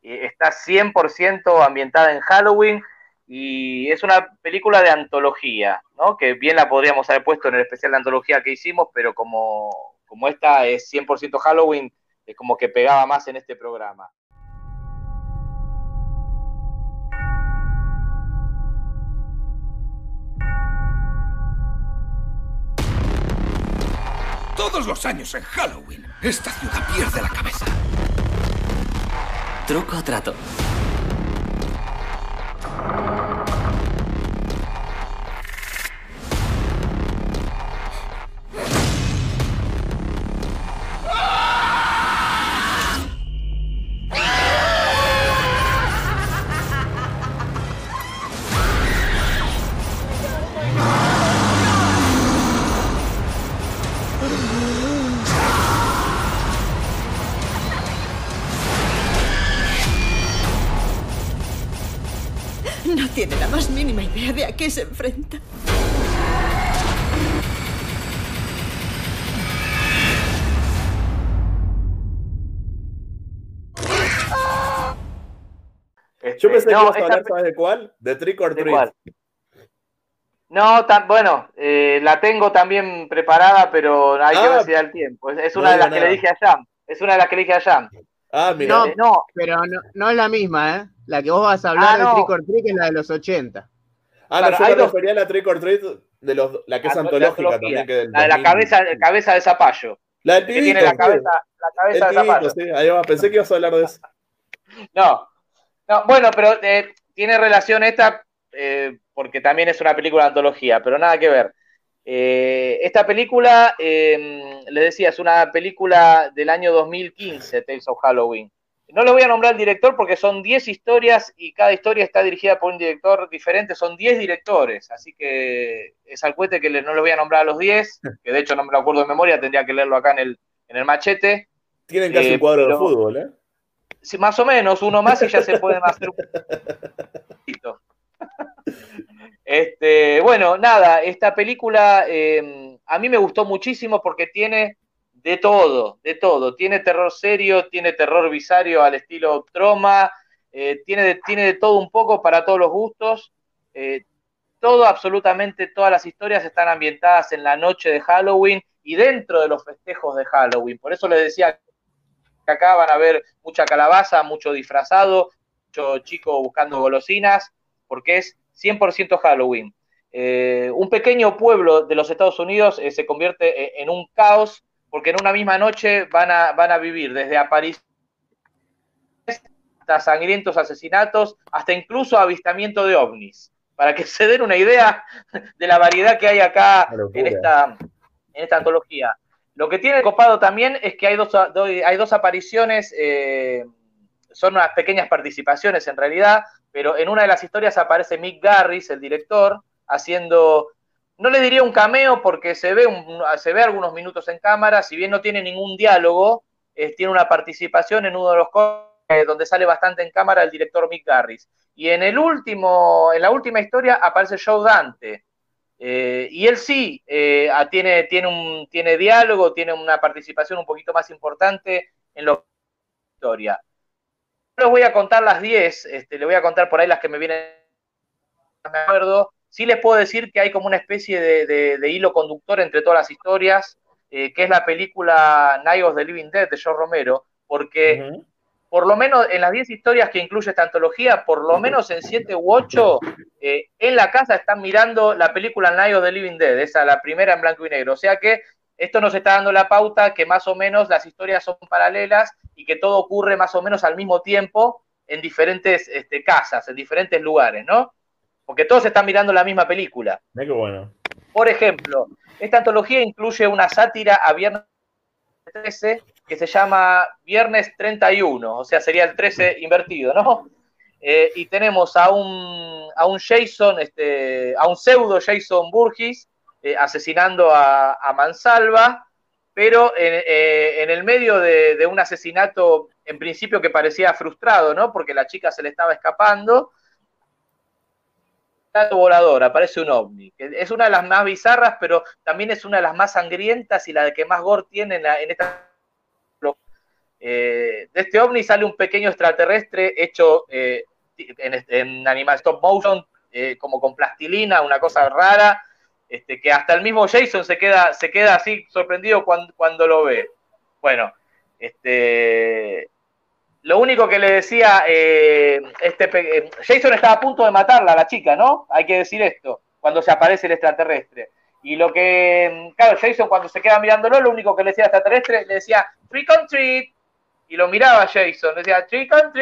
está 100% ambientada en Halloween y es una película de antología, ¿no? Que bien la podríamos haber puesto en el especial de antología que hicimos, pero como, como esta es 100% Halloween, es como que pegaba más en este programa. Todos los años en Halloween, esta ciudad pierde la cabeza. Truco o trato. Tiene la más mínima idea de a qué se enfrenta. Yo pensé no, que ibas a hablar, pe- ¿sabes de cuál? De Trick or ¿De Treat. No, tan, bueno, eh, la tengo también preparada, pero hay que Ah, ver si da el tiempo. Es, es no una de las que le dije a Jam. Es una de las que le dije a Jam. Ah, mira. No, no. pero no, no es la misma, ¿eh? La que vos vas a hablar Ah, no. de Trick or Treat es la de los 80. Ah, Claro, no, yo dos- refería a la Trick or Treat de los, la que es La- antológica también. Que del La de la 2000. cabeza, cabeza de zapallo. La del que pibito, tiene la cabeza, la cabeza El de pibito, zapallo. sí, ahí va. Pensé que ibas a hablar de eso. No. No, bueno, pero eh, tiene relación esta eh, porque también es una película de antología, pero nada que ver. Eh, esta película, eh, les decía, es una película del año 2015, Tales of Halloween. No le voy a nombrar al director porque son 10 historias y cada historia está dirigida por un director diferente, son 10 directores, así que es al cohete que le- no les voy a nombrar a los 10, que de hecho no me lo acuerdo de memoria, tendría que leerlo acá en el, en el machete. Tienen casi Eh, un cuadro de fútbol, ¿eh? Sí, más o menos, uno más y ya se pueden hacer un. Este, bueno, nada, esta película eh, a mí me gustó muchísimo porque tiene de todo, de todo. Tiene terror serio, tiene terror visario al estilo Troma, eh, tiene, de, tiene de todo un poco para todos los gustos. Eh, todo, absolutamente todas las historias están ambientadas en la noche de Halloween y dentro de los festejos de Halloween. Por eso les decía acá van a ver mucha calabaza, mucho disfrazado, mucho chico buscando golosinas, porque es 100% Halloween. Eh, un pequeño pueblo de los Estados Unidos eh, se convierte eh, en un caos porque en una misma noche van a, van a vivir desde apariciones hasta sangrientos asesinatos, hasta incluso avistamiento de ovnis, para que se den una idea de la variedad que hay acá en esta, en esta antología. Lo que tiene copado también es que hay dos, hay dos apariciones, eh, son unas pequeñas participaciones en realidad, pero en una de las historias aparece Mick Garris, el director, haciendo, no le diría un cameo porque se ve, se ve algunos minutos en cámara, si bien no tiene ningún diálogo, eh, tiene una participación en uno de los eh, donde sale bastante en cámara el director Mick Garris. Y en el último, en la última historia aparece Joe Dante. Eh, y él sí tiene, tiene, un, tiene diálogo, tiene una participación un poquito más importante en la historia. No les voy a contar las 10, este, le voy a contar por ahí las que me vienen, me acuerdo, Sí les puedo decir que hay como una especie de, hilo conductor entre todas las historias, eh, que es la película Night of the Living Dead de George Romero, porque por lo menos en las 10 historias que incluye esta antología, por lo menos en 7 u 8, eh, en la casa están mirando la película Night of the Living Dead, esa la primera en blanco y negro. O sea que esto nos está dando la pauta que más o menos las historias son paralelas y que todo ocurre más o menos al mismo tiempo en diferentes este, casas, en diferentes lugares, ¿no? porque todos están mirando la misma película. qué bueno. Por ejemplo, esta antología incluye una sátira a Viernes 13 que se llama Viernes 31, o sea, sería el 13 invertido, ¿no? Eh, y tenemos a un, a un Jason, este, a un pseudo Jason Burgess eh, asesinando a, Mansalva, pero eh, en, el medio de, un asesinato en principio que parecía frustrado, ¿no? Porque la chica se le estaba escapando volador, aparece un ovni. Es una de las más bizarras, pero también es una de las más sangrientas y la que más gore tiene en, esta. Eh, de este ovni sale un pequeño extraterrestre hecho eh, en, animal stop motion, eh, como con plastilina, una cosa rara, este, que hasta el mismo Jason se queda, se queda así sorprendido cuando, cuando lo ve. Bueno, este, lo único que le decía, eh, este, eh, Jason estaba a punto de matarla la chica, ¿no? Hay que decir esto, cuando se aparece el extraterrestre. Y lo que, claro, Jason cuando se queda mirándolo, lo único que le decía extraterrestre, le decía, trick on. Y lo miraba Jason, le decía, trick on.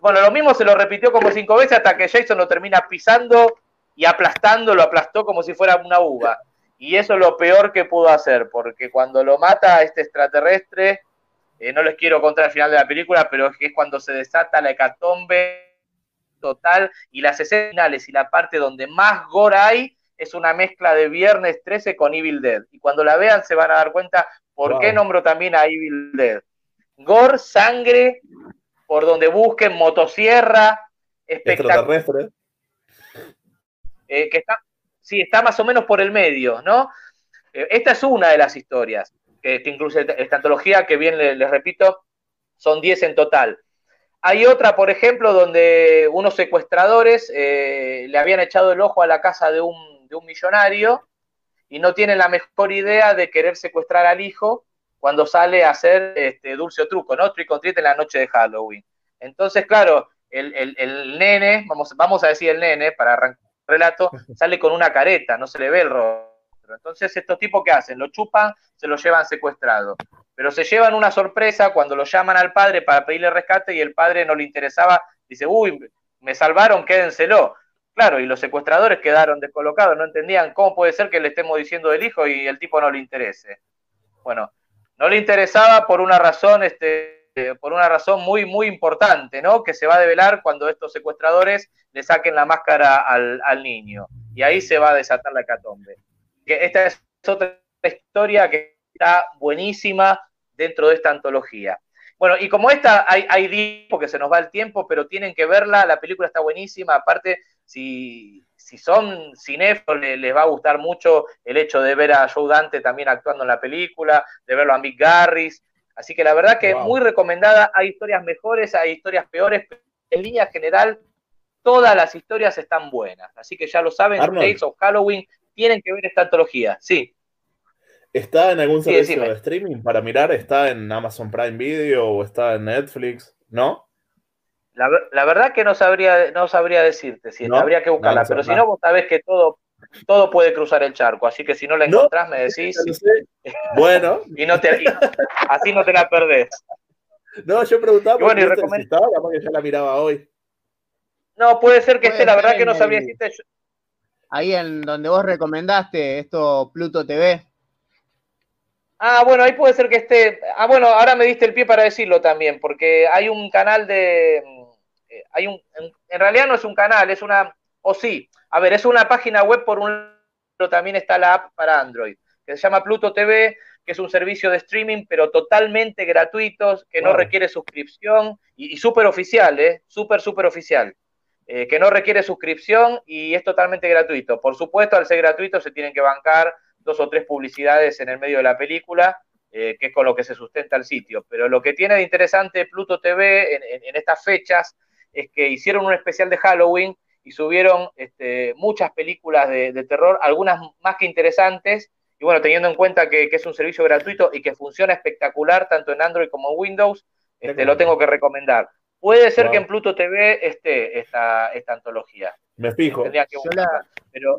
Bueno, lo mismo se lo repitió como cinco veces hasta que Jason lo termina pisando y aplastando, lo aplastó como si fuera una uva. Y eso es lo peor que pudo hacer, porque cuando lo mata a este extraterrestre, eh, no les quiero contar el final de la película, pero es que es cuando se desata la hecatombe total y las escenas finales y la parte donde más gore hay es una mezcla de Viernes 13 con Evil Dead. Y cuando la vean se van a dar cuenta por qué nombro también a Evil Dead. Gore, sangre, por donde busquen, motosierra, espectacular. Eh, que está, sí, está más o menos por el medio, ¿no? Eh, esta es una de las historias que, incluye esta antología, que bien les, repito, son 10 en total. Hay otra, por ejemplo, donde unos secuestradores eh, le habían echado el ojo a la casa de un, de un millonario y no tienen la mejor idea de querer secuestrar al hijo cuando sale a hacer este dulce o truco, ¿no? Trick or treat en la noche de Halloween. Entonces, claro, el, el, el, nene, vamos, vamos a decir el nene, para arrancar relato, sale con una careta, no se le ve el rostro. Entonces, estos tipos que hacen, lo chupan, se lo llevan secuestrado. Pero se llevan una sorpresa cuando lo llaman al padre para pedirle rescate y el padre no le interesaba, dice, uy, me salvaron, quédenselo. Claro, y los secuestradores quedaron descolocados, no entendían cómo puede ser que le estemos diciendo del hijo y el tipo no le interese. Bueno, no le interesaba por una razón, este, por una razón muy, muy importante, ¿no? Que se va a develar cuando estos secuestradores le saquen la máscara al, al niño. Y ahí se va a desatar la hecatombe que esta es otra historia que está buenísima dentro de esta antología. Bueno, y como esta hay, hay tiempo que se nos va el tiempo, pero tienen que verla, la película está buenísima, aparte, si, si son cinéfilos, les, va a gustar mucho el hecho de ver a Joe Dante también actuando en la película, de verlo a Mick Garris, así que la verdad que es muy recomendada, hay historias mejores, hay historias peores, pero en línea general todas las historias están buenas, así que ya lo saben, Days of Halloween tienen que ver esta antología, sí. ¿Está en algún Sí, servicio decime. de streaming para mirar? ¿Está en Amazon Prime Video o está en Netflix? ¿No? La, ver- la verdad que no sabría, no sabría decirte, si ¿No? habría que buscarla, No, no sé, pero si no. no, vos sabés que todo, todo puede cruzar el charco, así que si no la No, encontrás me decís. Bueno, y no te, y así no te la perdés. no, yo preguntaba Y bueno, y porque viste, recomen- si estaba, capaz que ya la miraba hoy. No, puede ser que Puede esté, la verdad que no sabría el- decirte. yo- Ahí en donde vos recomendaste esto Pluto TV. Ah, bueno, ahí puede ser que esté. Ah, bueno, ahora me diste el pie para decirlo también, porque hay un canal de. eh, Hay un, en, en realidad no es un canal, es una. O sí, a ver, es una página web por un. Pero también está la app para Android, que se llama Pluto TV, que es un servicio de streaming, pero totalmente gratuito, que no requiere suscripción y, y súper oficial, ¿eh? Súper, súper oficial. Eh, que no requiere suscripción y es totalmente gratuito. Por supuesto, al ser gratuito se tienen que bancar dos o tres publicidades en el medio de la película, eh, que es con lo que se sustenta el sitio. Pero lo que tiene de interesante Pluto TV en, en- en estas fechas es que hicieron un especial de Halloween y subieron este, muchas películas de, de terror, algunas más que interesantes, y bueno, teniendo en cuenta que, que es un servicio gratuito y que funciona espectacular tanto en Android como en Windows, este, lo tengo que recomendar. Puede ser Wow. que en Pluto TV esté esta, esta antología. Me fijo. Que la- pero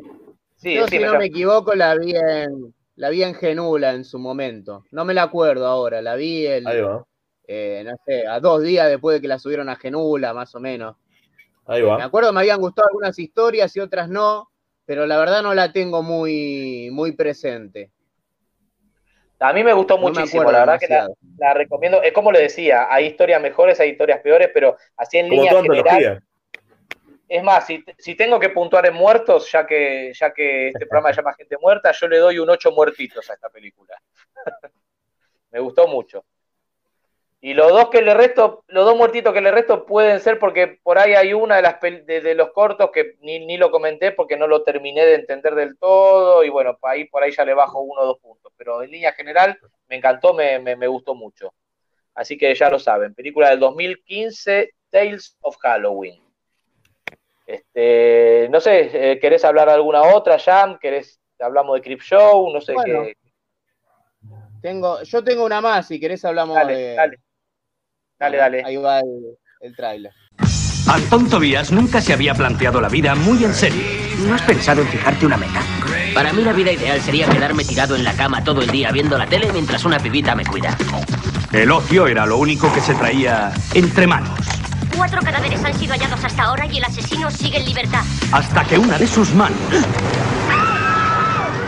sí, Yo, si no me equivoco, la vi en la vi en Genula en su momento. No me la acuerdo ahora, la vi el, Ahí va. eh, no sé, a dos días después de que la subieron a Genula, más o menos. Ahí Me acuerdo, me habían gustado algunas historias y otras no, pero la verdad no la tengo muy, muy presente. A mí me gustó No muchísimo, la verdad que la, demasiado. la recomiendo. Es como le decía, hay historias mejores, hay historias peores, pero así en Como línea general. antología. Es más, si, si tengo que puntuar en muertos, ya que, ya que este programa se llama Gente Muerta, yo le doy un 8 muertitos a esta película. me gustó mucho. Y los dos que le resto, los dos muertitos que le resto pueden ser porque por ahí hay una de las de, de los cortos que ni, ni lo comenté porque no lo terminé de entender del todo y bueno, ahí por ahí ya le bajo uno o dos puntos. Pero en línea general me encantó, me, me, me gustó mucho. Así que ya lo saben, película del 2015, Tales of Halloween. Este, no sé, eh, ¿querés hablar de alguna otra, Jam? ¿Querés, hablamos de Crip Show? No sé Bueno, qué. Tengo, yo tengo una más, si querés hablamos Dale, de. dale. Dale, dale. Ahí va el, el tráiler. Antón Tobías nunca se había planteado la vida muy en serio. ¿No has pensado en fijarte una meta? Para mí la vida ideal sería quedarme tirado en la cama todo el día viendo la tele mientras una pibita me cuida. El ocio era lo único que se traía entre manos. Cuatro cadáveres han sido hallados hasta ahora y el asesino sigue en libertad. Hasta que una de sus manos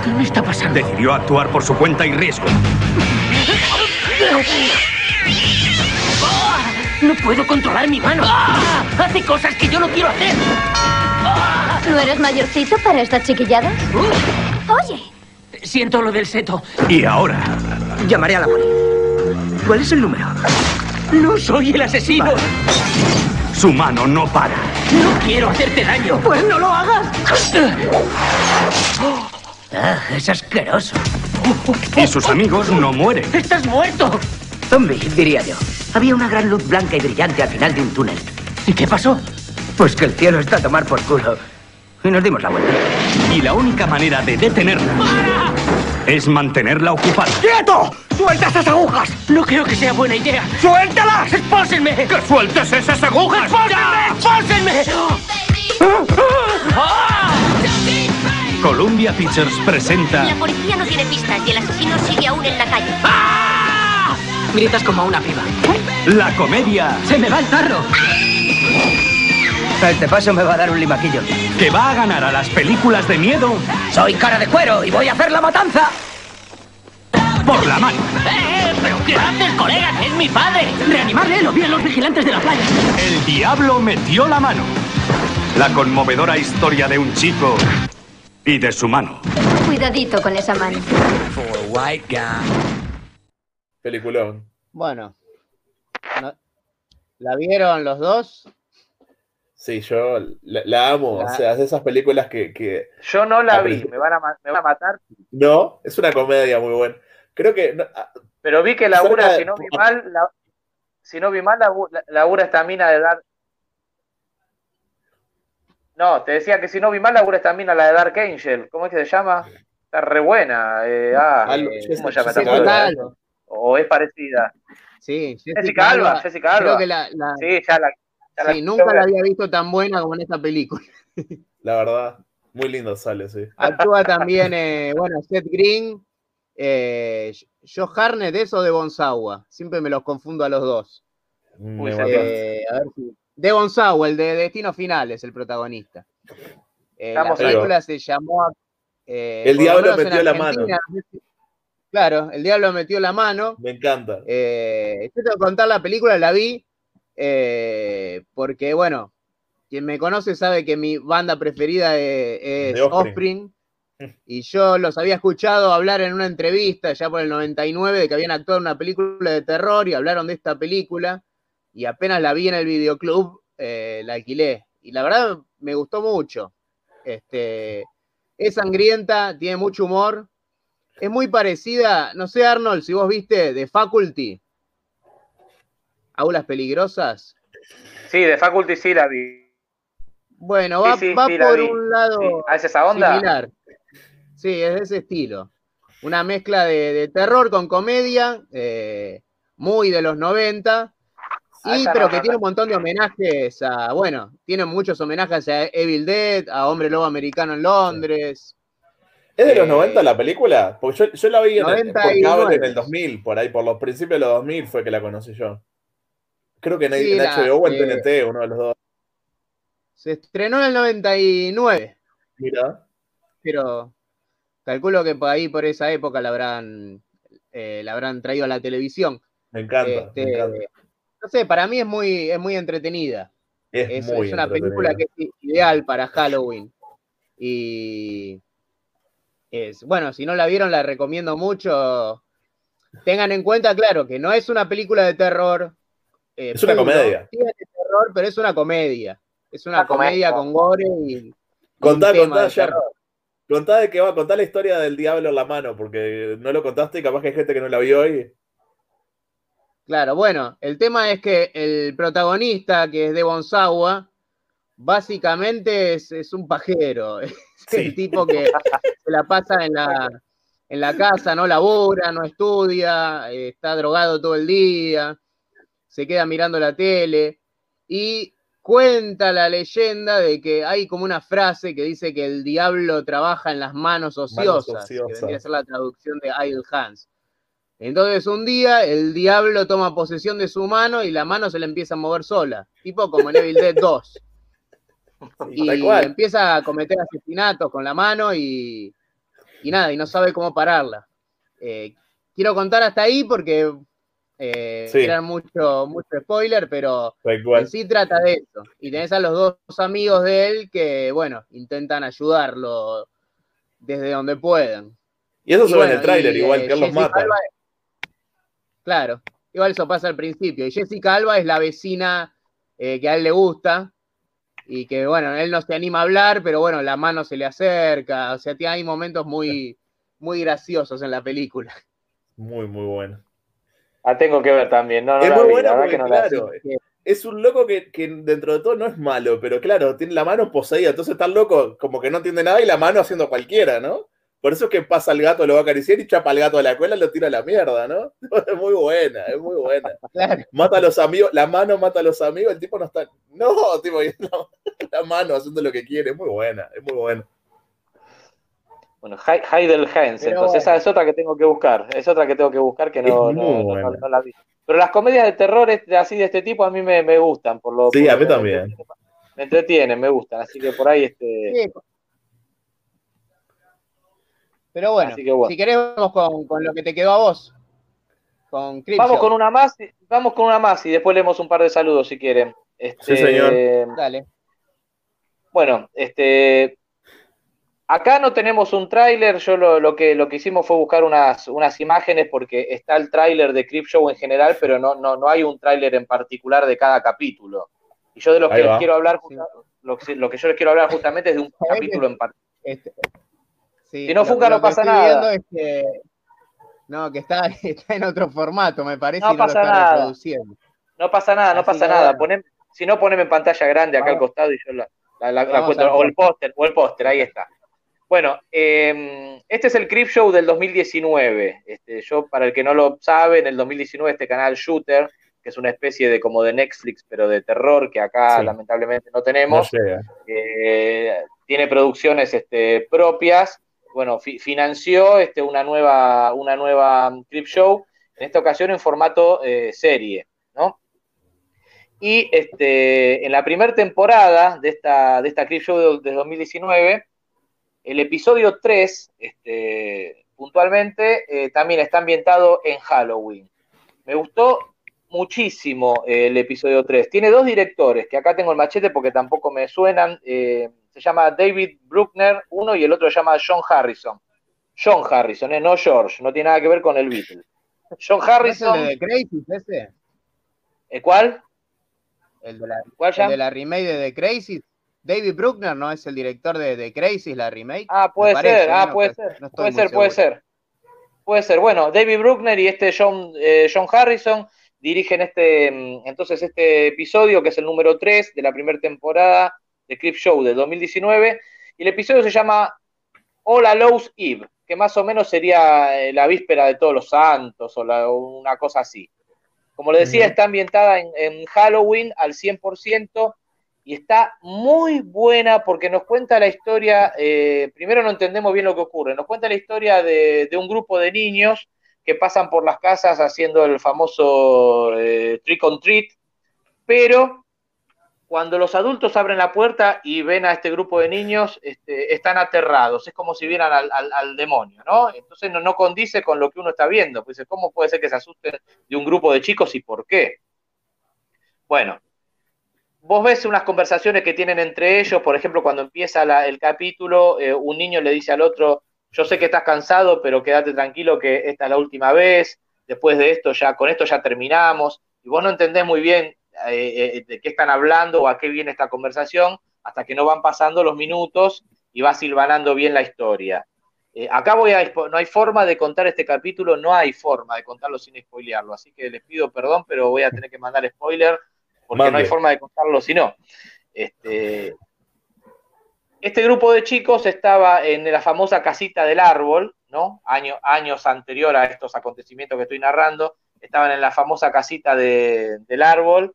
¿Qué me está pasando? decidió actuar por su cuenta y riesgo. No puedo controlar mi mano. ¡Ah! Hace cosas que yo no quiero hacer. ¿No eres mayorcito para estas chiquilladas? Oye, Siento lo del seto. Y ahora, Llamaré a la poli. ¿Cuál es el número? No soy el asesino. su mano no para. No quiero hacerte daño. Pues no lo hagas. Ah, es asqueroso. Y sus amigos no mueren. ¡Estás muerto! Zombie, diría yo. Había una gran luz blanca y brillante al final de un túnel. ¿Y qué pasó? Pues que el cielo está a tomar por culo. Y nos dimos la vuelta. Y la única manera de detenerla es mantenerla ocupada. ¡Quieto! ¡Suelta esas agujas! No creo que sea buena idea. ¡Suéltalas! ¡Expósenme! ¡Que sueltes esas agujas! ¡Expósenme! Columbia Pictures presenta la policía no tiene pistas y el asesino sigue aún en la calle. Gritas como una piba. la comedia ¡Se me va el tarro! Este paso me va a dar un limaquillo. que va a ganar a las películas de miedo Soy cara de cuero y voy a hacer la matanza. por la mano. ¡Eh! ¿Pero qué haces, colega? ¡Es mi padre! ¡Reanimarle! ¡Lo vieron los vigilantes de la playa! El diablo metió la mano. La conmovedora historia de un chico y de su mano. Cuidadito con esa mano. Peliculón. Bueno. No- ¿La vieron los dos? Sí, yo la, la amo. La- O sea, es de esas películas que, que- Yo no la vi, me van, a, me van a matar, No, es una comedia muy buena. Creo que. no, ah, pero vi que de- si no vi mal, la- si no vi mal, labu- la- labura esta mina de Dark. No, te decía que si no vi mal, labura esta mina, la de Dark Angel. ¿Cómo es que se llama? Está re buena. eh, ah, Algo- eh, ¿Cómo se llama O es parecida. Sí, Jessica Alba, Jessica Alba. Creo que la, la- Sí, ya la. ya la sí, nunca la había visto tan buena como en esta película. La verdad, muy lindo sale, sí. Actúa también, eh, bueno, Seth Green, eh, Joe Harnett, eso de Bonsawa. Siempre me los confundo a los dos. Eh, a ver si- De Bonsawa, el de Destino Final, es el protagonista. Eh, la ahí. película se llamó. eh, El diablo metió la Argentina, Claro, el diablo metió la mano. Me encanta. Eh, yo tengo que contar la película, la vi, eh, porque, bueno, quien me conoce sabe que mi banda preferida es, es Offspring. Offspring, y yo los había escuchado hablar en una entrevista ya por el 99 de que habían actuado en una película de terror y hablaron de esta película, y apenas la vi en el videoclub, eh, la alquilé, y la verdad me gustó mucho. Este, es sangrienta, tiene mucho humor, es muy parecida, no sé Arnold, si vos viste The Faculty, Aulas Peligrosas. Sí, de Faculty sí la vi. Bueno, va, sí, va sí, por un lado Sí. ¿Ah, es esa onda? similar. Sí, es de ese estilo. Una mezcla de, de terror con comedia, eh, muy de los 90, Ah, y, pero no, que no, tiene un montón de homenajes a, bueno, tiene muchos homenajes a Evil Dead, a Hombre Lobo Americano en Londres. ¿Es de los Eh, 90 la película? Porque yo, yo la vi en el, por 99. cable en el 2000, por ahí, por los principios de los 2000 fue que la conocí yo. Creo que en, Sí, en la- HBO o en eh, TNT, uno de los dos. Se estrenó en el 99. Mira. pero calculo que por ahí, por esa época, la habrán, eh, la habrán traído a la televisión. Me encanta, Este, me encanta. No sé, para mí es muy, es muy entretenida. Es, Es, muy es una película que es ideal para Halloween. Y es, bueno, si no la vieron, la recomiendo mucho. Tengan en cuenta, claro, que no es una película de terror. eh, Es una puro. comedia. Tiene terror, pero es una comedia. Es una Una comedia comedia. con gore y. y Contá, tema contá, de ya. terror. Contá de qué va, contá la historia del diablo en la mano, porque no lo contaste y capaz que hay gente que no la vio hoy. Claro, bueno, el tema es que el protagonista, que es de Bonsawa, básicamente es, es un pajero. Es el tipo que se la pasa en la, en la casa, no labora, no estudia, está drogado todo el día, se queda mirando la tele y cuenta la leyenda de que hay como una frase que dice que el diablo trabaja en las manos ociosas, que ociosas. vendría a ser la traducción de Idle Hands. Entonces un día el diablo toma posesión de su mano y la mano se le empieza a mover sola, tipo como en Evil Dead 2. Y empieza a cometer asesinatos con la mano y, y nada, y no sabe cómo pararla. Eh, quiero contar hasta ahí porque eh, Sí. eran mucho, mucho spoiler, pero en sí trata de eso. Y tenés a los dos amigos de él que, bueno, intentan ayudarlo desde donde puedan. Y eso Y se ve en bueno, el tráiler, igual, eh, que él los mata. Alba- claro, igual eso pasa al principio. Y Jessica Alba es la vecina eh, que a él le gusta y que, bueno, él no se anima a hablar, pero bueno, la mano se le acerca. O sea, tiene- hay momentos muy, muy graciosos en la película. Muy, muy bueno. La tengo que ver también. No, no es la muy vi, buena la porque, que no la vi. claro, es un loco que, que dentro de todo no es malo, pero claro, tiene la mano poseída, entonces está loco como que no entiende nada y la mano haciendo cualquiera, ¿no? Por eso es que pasa al gato, lo va a acariciar y chapa al gato a la escuela y lo tira a la mierda, ¿no? Es muy buena, es muy buena. Claro. Mata a los amigos, la mano mata a los amigos, el tipo no está. No, tipo, la, mano haciendo lo que quiere, es muy buena, es muy buena. Bueno, Hy- Heidel Heinz, Pero entonces bueno. esa es otra que tengo que buscar. Es otra que tengo que buscar que no, Es no, muy no- buena. no- no la vi. Pero las comedias de terror así de este tipo a mí me, me gustan. Por lo, Sí, por a mí también. Me entretienen, me gustan. Así que por ahí este. Sí. Pero bueno, Así que bueno. si querés, vamos con, con lo que te quedó a vos. Con Creepshow. Vamos con una más, y- vamos con una más y después leemos un par de saludos si quieren. Este, Sí, señor. Dale. Bueno, este, acá no tenemos un tráiler, yo lo, lo que, lo que hicimos fue buscar unas, unas imágenes porque está el tráiler de Creepshow en general, pero no, no, no hay un tráiler en particular de cada capítulo. Y yo de lo Ahí que les quiero hablar, lo, que, lo que yo les quiero hablar justamente es de un ¿Sabés capítulo en particular. Este, sí, Si no lo- funca, lo no que pasa estoy nada. viendo es que, no, que está, está en otro formato, me parece, No y no pasa lo está nada. reproduciendo. No pasa nada, no Así pasa nada. bueno. Si no, poneme en pantalla grande acá al costado y yo la, la, la- la Vamos encuentro. al O el póster, o el póster, ahí está. Bueno, eh, este es el Crip Show del 2019. Este, yo, para el que no lo sabe, en el 2019 este canal Shooter, que es una especie de como de Netflix, pero de terror, que acá Sí. lamentablemente no tenemos, No eh, tiene producciones este, propias. Bueno, fi- financió este, una nueva, una nueva Crip Show, en esta ocasión en formato eh, serie, ¿no? Y este, en la primera temporada de esta, de esta Crip Show de, de 2019, el episodio 3, este, puntualmente, eh, también está ambientado en Halloween. Me gustó muchísimo eh, el episodio 3. Tiene dos directores, que acá tengo el machete porque tampoco me suenan. Se llama David Bruckner, uno, y el otro se llama John Harrison. John Harrison, eh, no George, no tiene nada que ver con el Beatle. John ¿No es el Harrison, de The Crazies ese? ¿eh, ¿cuál? El de la, ¿Cuál, el de la remake de The Crazies. David Bruckner no es el director de The Crazies, la remake. Ah, puede parece, ser, ah, No puede ser, no puede ser, puede ser. Puede ser. Bueno, David Bruckner y este John, eh, John Harrison dirigen este, mm, entonces este episodio, que es el número 3 de la primera temporada de Clip Show del 2019, y el episodio se llama All Hallows Eve, que más o menos sería eh, la víspera de todos los santos o la- una cosa así. Como le decía, está ambientada en, en Halloween al 100% y está muy buena porque nos cuenta la historia, eh, primero no entendemos bien lo que ocurre, nos cuenta la historia de, de un grupo de niños que pasan por las casas haciendo el famoso eh, trick on treat, pero cuando los adultos abren la puerta y ven a este grupo de niños, este, están aterrados, es como si vieran al, demonio, ¿no? Entonces no, condice con lo que uno está viendo, pues ¿cómo puede ser que se asusten de un grupo de chicos y por qué? Bueno, vos ves unas conversaciones que tienen entre ellos, por ejemplo, cuando empieza el capítulo, eh, un niño le dice al otro, yo sé que estás cansado, pero quédate tranquilo que esta es la última vez, después de esto ya, con esto ya terminamos, y vos no entendés muy bien eh, eh, de qué están hablando o a qué viene esta conversación, hasta que no van pasando los minutos y va silvanando bien la historia. Eh, acá voy a, no hay forma de contar este capítulo, no hay forma de contarlo sin spoilearlo, así que les pido perdón, pero voy a tener que mandar spoiler porque no hay forma de contarlo si no. Este, este grupo de chicos estaba en la famosa casita del árbol, ¿no? Año- años anterior a estos acontecimientos que estoy narrando, estaban en la famosa casita de- del árbol.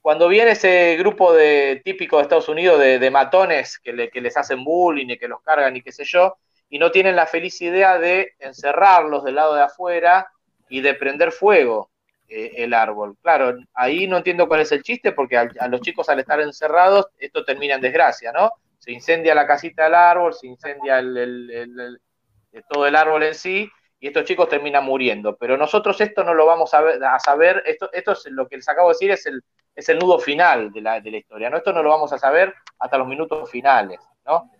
Cuando viene ese grupo de típico de Estados Unidos de, matones que, le- que les hacen bullying y que los cargan y qué sé yo, y no tienen la feliz idea de encerrarlos del lado de afuera y de prender fuego eh, el árbol. Claro, ahí no entiendo cuál es el chiste, porque a los chicos al estar encerrados, esto termina en desgracia, ¿no? Se incendia la casita del árbol, se incendia todo el árbol en sí, y estos chicos terminan muriendo. Pero nosotros esto no lo vamos a, saber, esto, es lo que les acabo de decir, es el, nudo final de la, de la historia, ¿no? Esto no lo vamos a saber hasta los minutos finales, ¿no?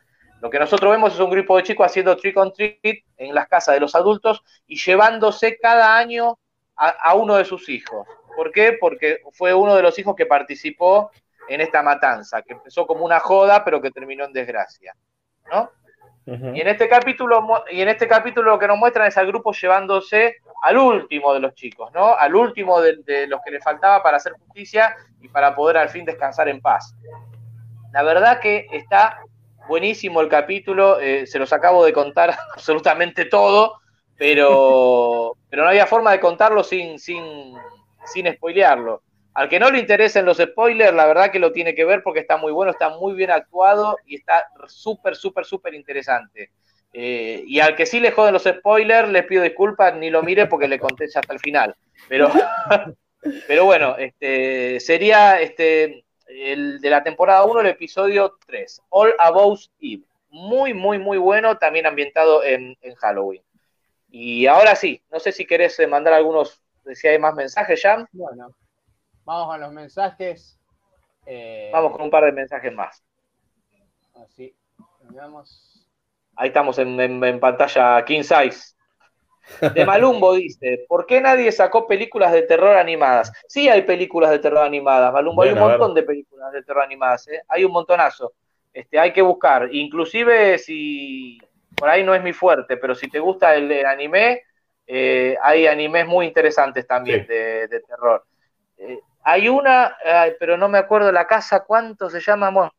Lo que nosotros vemos es un grupo de chicos haciendo trick on treat en las casas de los adultos y llevándose cada año a, a uno de sus hijos. ¿Por qué? Porque fue uno de los hijos que participó en esta matanza, que empezó como una joda, pero que terminó en desgracia, ¿no? Y en este capítulo, y en este capítulo lo que nos muestran es al grupo llevándose al último de los chicos, ¿no? Al último de, de los que le faltaba para hacer justicia y para poder al fin descansar en paz. La verdad que está buenísimo el capítulo, eh, se los acabo de contar absolutamente todo, pero, pero no había forma de contarlo sin, sin, sin spoilearlo. Al que no le interesen los spoilers, la verdad que lo tiene que ver porque está muy bueno, está muy bien actuado y está súper, súper, súper interesante. Eh, y al que sí le joden los spoilers, les pido disculpas, ni lo mire porque le conté ya hasta el final. Pero, pero bueno, este, sería este, el de la temporada 1, el episodio 3, All About Eve. Muy, muy, muy bueno, también ambientado en, en Halloween. Y ahora sí, no sé si querés mandar algunos, si hay más mensajes ya. Bueno, vamos a los mensajes. Eh, Vamos con un par de mensajes más. Así, veamos. Ahí estamos en, en- en pantalla King Size. De Malumbo dice, ¿por qué nadie sacó películas de terror animadas? Sí hay películas de terror animadas, Malumbo, hay un montón de películas de terror animadas, ¿eh? hay un montonazo. Este, hay que buscar, inclusive si por ahí no es mi fuerte, pero si te gusta el, el anime, eh, hay animes muy interesantes también Sí. de, de terror. Eh, hay una, ay, pero no me acuerdo la casa, ¿cuánto se llama? Bueno,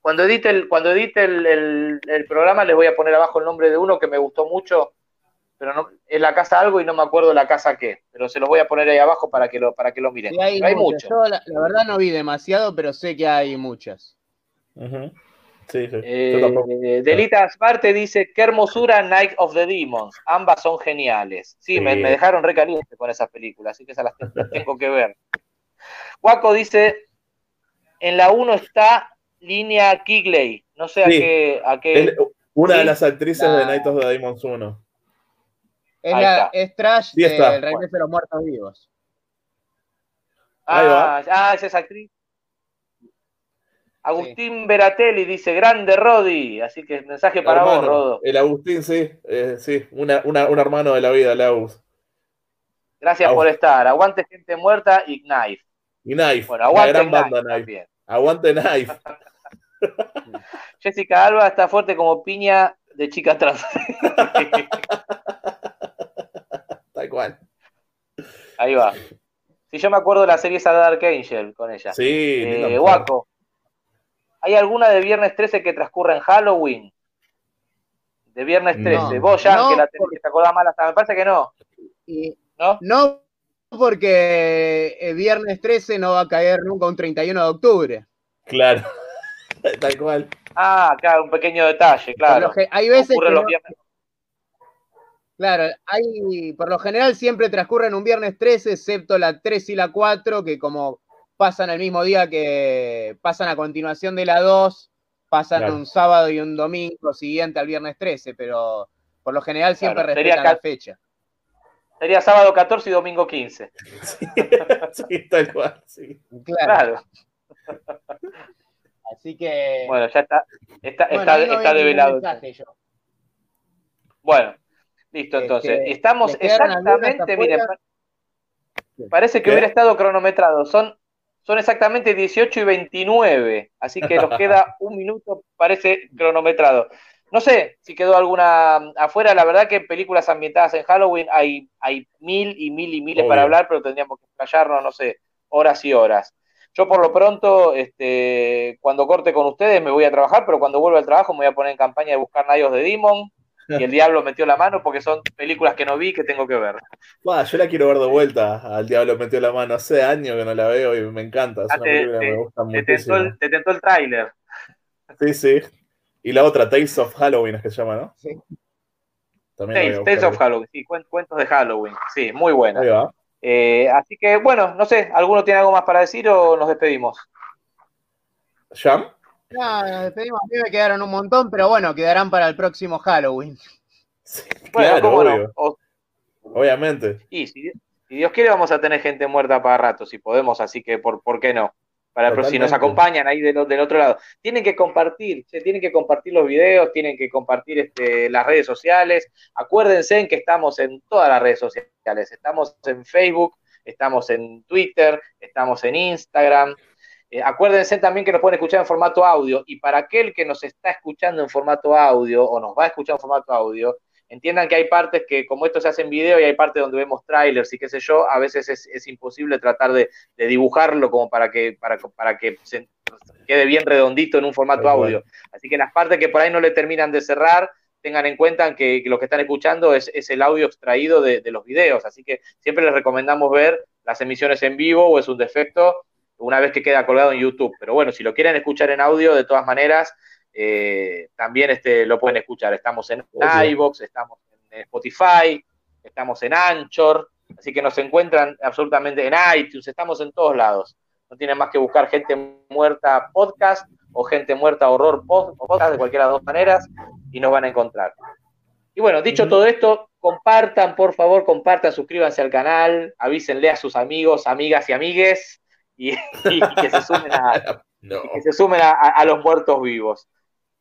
cuando edite, el, cuando edite el, el- el programa les voy a poner abajo el nombre de uno que me gustó mucho, pero no, es la casa algo y no me acuerdo la casa qué, pero se los voy a poner ahí abajo para que lo, para que lo miren. Sí, hay, hay muchas. mucho. Yo la, la verdad no vi demasiado, pero sé que hay muchas. Sí, sí. Eh. Delita Sparte dice, qué hermosura Night of the Demons. Ambas son geniales. Sí, Me, Sí. me dejaron recaliente con esas películas, así que esas las tengo que ver. Waco dice, en la 1 está línea Kigley. No sé a Sí. qué... A qué una de ¿Sí? las actrices La- de Night of the Demons 1. Es, Ahí la, es Trash Sí está. del Regreso de los Muertos Vivos. Ahí va. Ah, ah, esa es actriz. Agustín Beratelli dice, grande Rodi. Así que mensaje para Hermano, vos, Rodo. El Agustín, sí. eh, sí, una, una- un hermano de la vida, el Agus. Gracias Agus. por estar. Aguante gente muerta y Knife. Y Knife, Bueno, aguante gran Knife banda Knife. también. Aguante Knife. Jessica Alba está fuerte como piña de chica trans. Tal cual. Ahí va. Si yo me acuerdo de la serie esa de Dark Angel con ella. Sí, Eh. Guaco. ¿Hay alguna de viernes 13 que transcurra en Halloween? De viernes 13. No. Vos, ya, No, que la tenés que te acordás mal hasta. Me parece que no. Y- ¿No? No, porque el viernes 13 no va a caer nunca un 31 de octubre. Claro. Tal cual. Ah, claro, un pequeño detalle, claro. hay veces que los viernes. Claro, hay, por lo general siempre transcurren un viernes 13, excepto la 3 y la 4, que como pasan el mismo día que pasan a continuación de la 2, pasan Claro. un sábado y un domingo siguiente al viernes 13, pero por lo general siempre Claro, sería respetan la fecha. Sería sábado 14 y domingo 15. Sí, tal cual. Sí. Claro. Claro. Así que. Bueno, ya está. Está, Bueno, está, está develado. mensaje. Bueno, listo, entonces. Este, Estamos ¿les quedaron algunas exactamente, miren, pa- parece que ¿Qué? hubiera estado cronometrado. Son, son exactamente 18 y 29, así que nos queda un minuto, parece cronometrado. No sé si quedó alguna afuera, la verdad que en películas ambientadas en Halloween hay, hay mil y mil y miles Obvio. para hablar, pero tendríamos que callarnos, no sé, horas y horas. Yo por lo pronto, este, cuando corte con ustedes me voy a trabajar, pero cuando vuelva al trabajo me voy a poner en campaña de buscar of the Demon y el diablo metió la mano porque son películas que no vi que tengo que ver. Buah, yo la quiero ver de vuelta. Al diablo metió la mano. Hace años que no la veo y me encanta. Es Ah, una te, película que me gusta te muchísimo. tentó el, te tentó el tráiler. Sí, sí. Y la otra, Tales of Halloween, es que se llama, ¿no? Sí. Tales, Tales of Halloween, sí, cuen- cuentos de Halloween, sí, muy buena. Ahí va. Eh, así que bueno, no sé, ¿alguno tiene algo más para decir o nos despedimos? ¿Jam? No, nos despedimos. A mí me quedaron un montón, pero bueno, quedarán para el próximo Halloween. Bueno, Claro, cómo no. O- Obviamente. y si, si Dios quiere vamos a tener gente muerta para rato, si podemos, así que por, ¿por qué no? Para, si nos acompañan ahí del, del otro lado, tienen que compartir, se tienen que compartir los videos, tienen que compartir este, las redes sociales. Acuérdense en que estamos en todas las redes sociales, estamos en Facebook, estamos en Twitter, estamos en Instagram. Eh, acuérdense también que nos pueden escuchar en formato audio y para aquel que nos está escuchando en formato audio o nos va a escuchar en formato audio, entiendan que hay partes que como esto se hace en video y hay partes donde vemos trailers y qué sé yo, a veces es, es imposible tratar de, de dibujarlo como para que, para, para que se quede bien redondito en un formato audio. Así que las partes que por ahí no le terminan de cerrar, tengan en cuenta que, que lo que están escuchando es, es el audio extraído de, de los videos. Así que siempre les recomendamos ver las emisiones en vivo o es un defecto una vez que queda colgado en YouTube. Pero bueno, si lo quieren escuchar en audio, de todas maneras, eh, también este, lo pueden escuchar. Estamos en iVoox, estamos en Spotify, estamos en Anchor, así que nos encuentran absolutamente en iTunes, estamos en todos lados. No tienen más que buscar Gente Muerta Podcast o Gente Muerta Horror Pod- Podcast, de cualquiera de las dos maneras, y nos van a encontrar. Y bueno, dicho todo esto, compartan, por favor, compartan, suscríbanse al canal, avísenle a sus amigos, amigas y amigues, y, y que se sumen a, No. y que se sumen a los muertos vivos.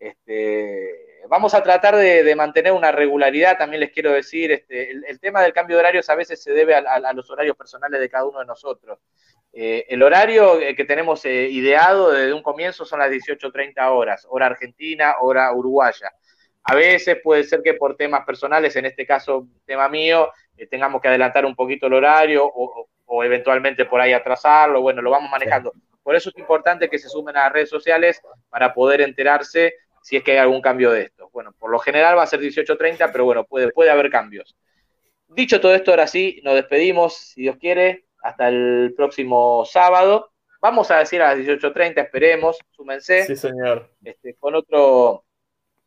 Este, vamos a tratar de, de mantener una regularidad, también les quiero decir, este, el, el tema del cambio de horarios a veces se debe a, a- a los horarios personales de cada uno de nosotros. Eh, el horario eh, que tenemos eh, ideado desde un comienzo son las 18.30 horas, hora argentina, hora uruguaya. A veces puede ser que por temas personales, en este caso tema mío, eh, tengamos que adelantar un poquito el horario o eventualmente por ahí atrasarlo, bueno, lo vamos manejando. Por eso es importante que se sumen a las redes sociales para poder enterarse si es que hay algún cambio de esto. Bueno, por lo general va a ser 18.30, pero bueno, puede, puede haber cambios. Dicho todo esto, ahora sí, nos despedimos, si Dios quiere, hasta el próximo sábado. Vamos a decir a las 18.30, esperemos, súmense. Sí, señor. Este, con otro,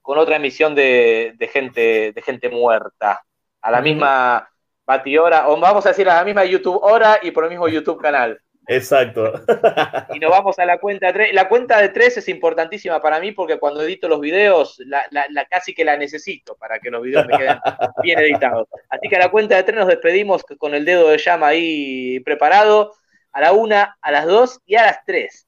con otra emisión de, de gente, de gente muerta. A la misma batidora, o vamos a decir a la misma YouTube hora y por el mismo YouTube canal. Exacto. Y nos vamos a la cuenta 3. La cuenta de 3 es importantísima para mí porque cuando edito los videos, la, la- la- casi que la necesito para que los videos me queden bien editados. Así que a la cuenta de 3 nos despedimos con el dedo de llama ahí preparado. A la 1, a las 2 y a las 3.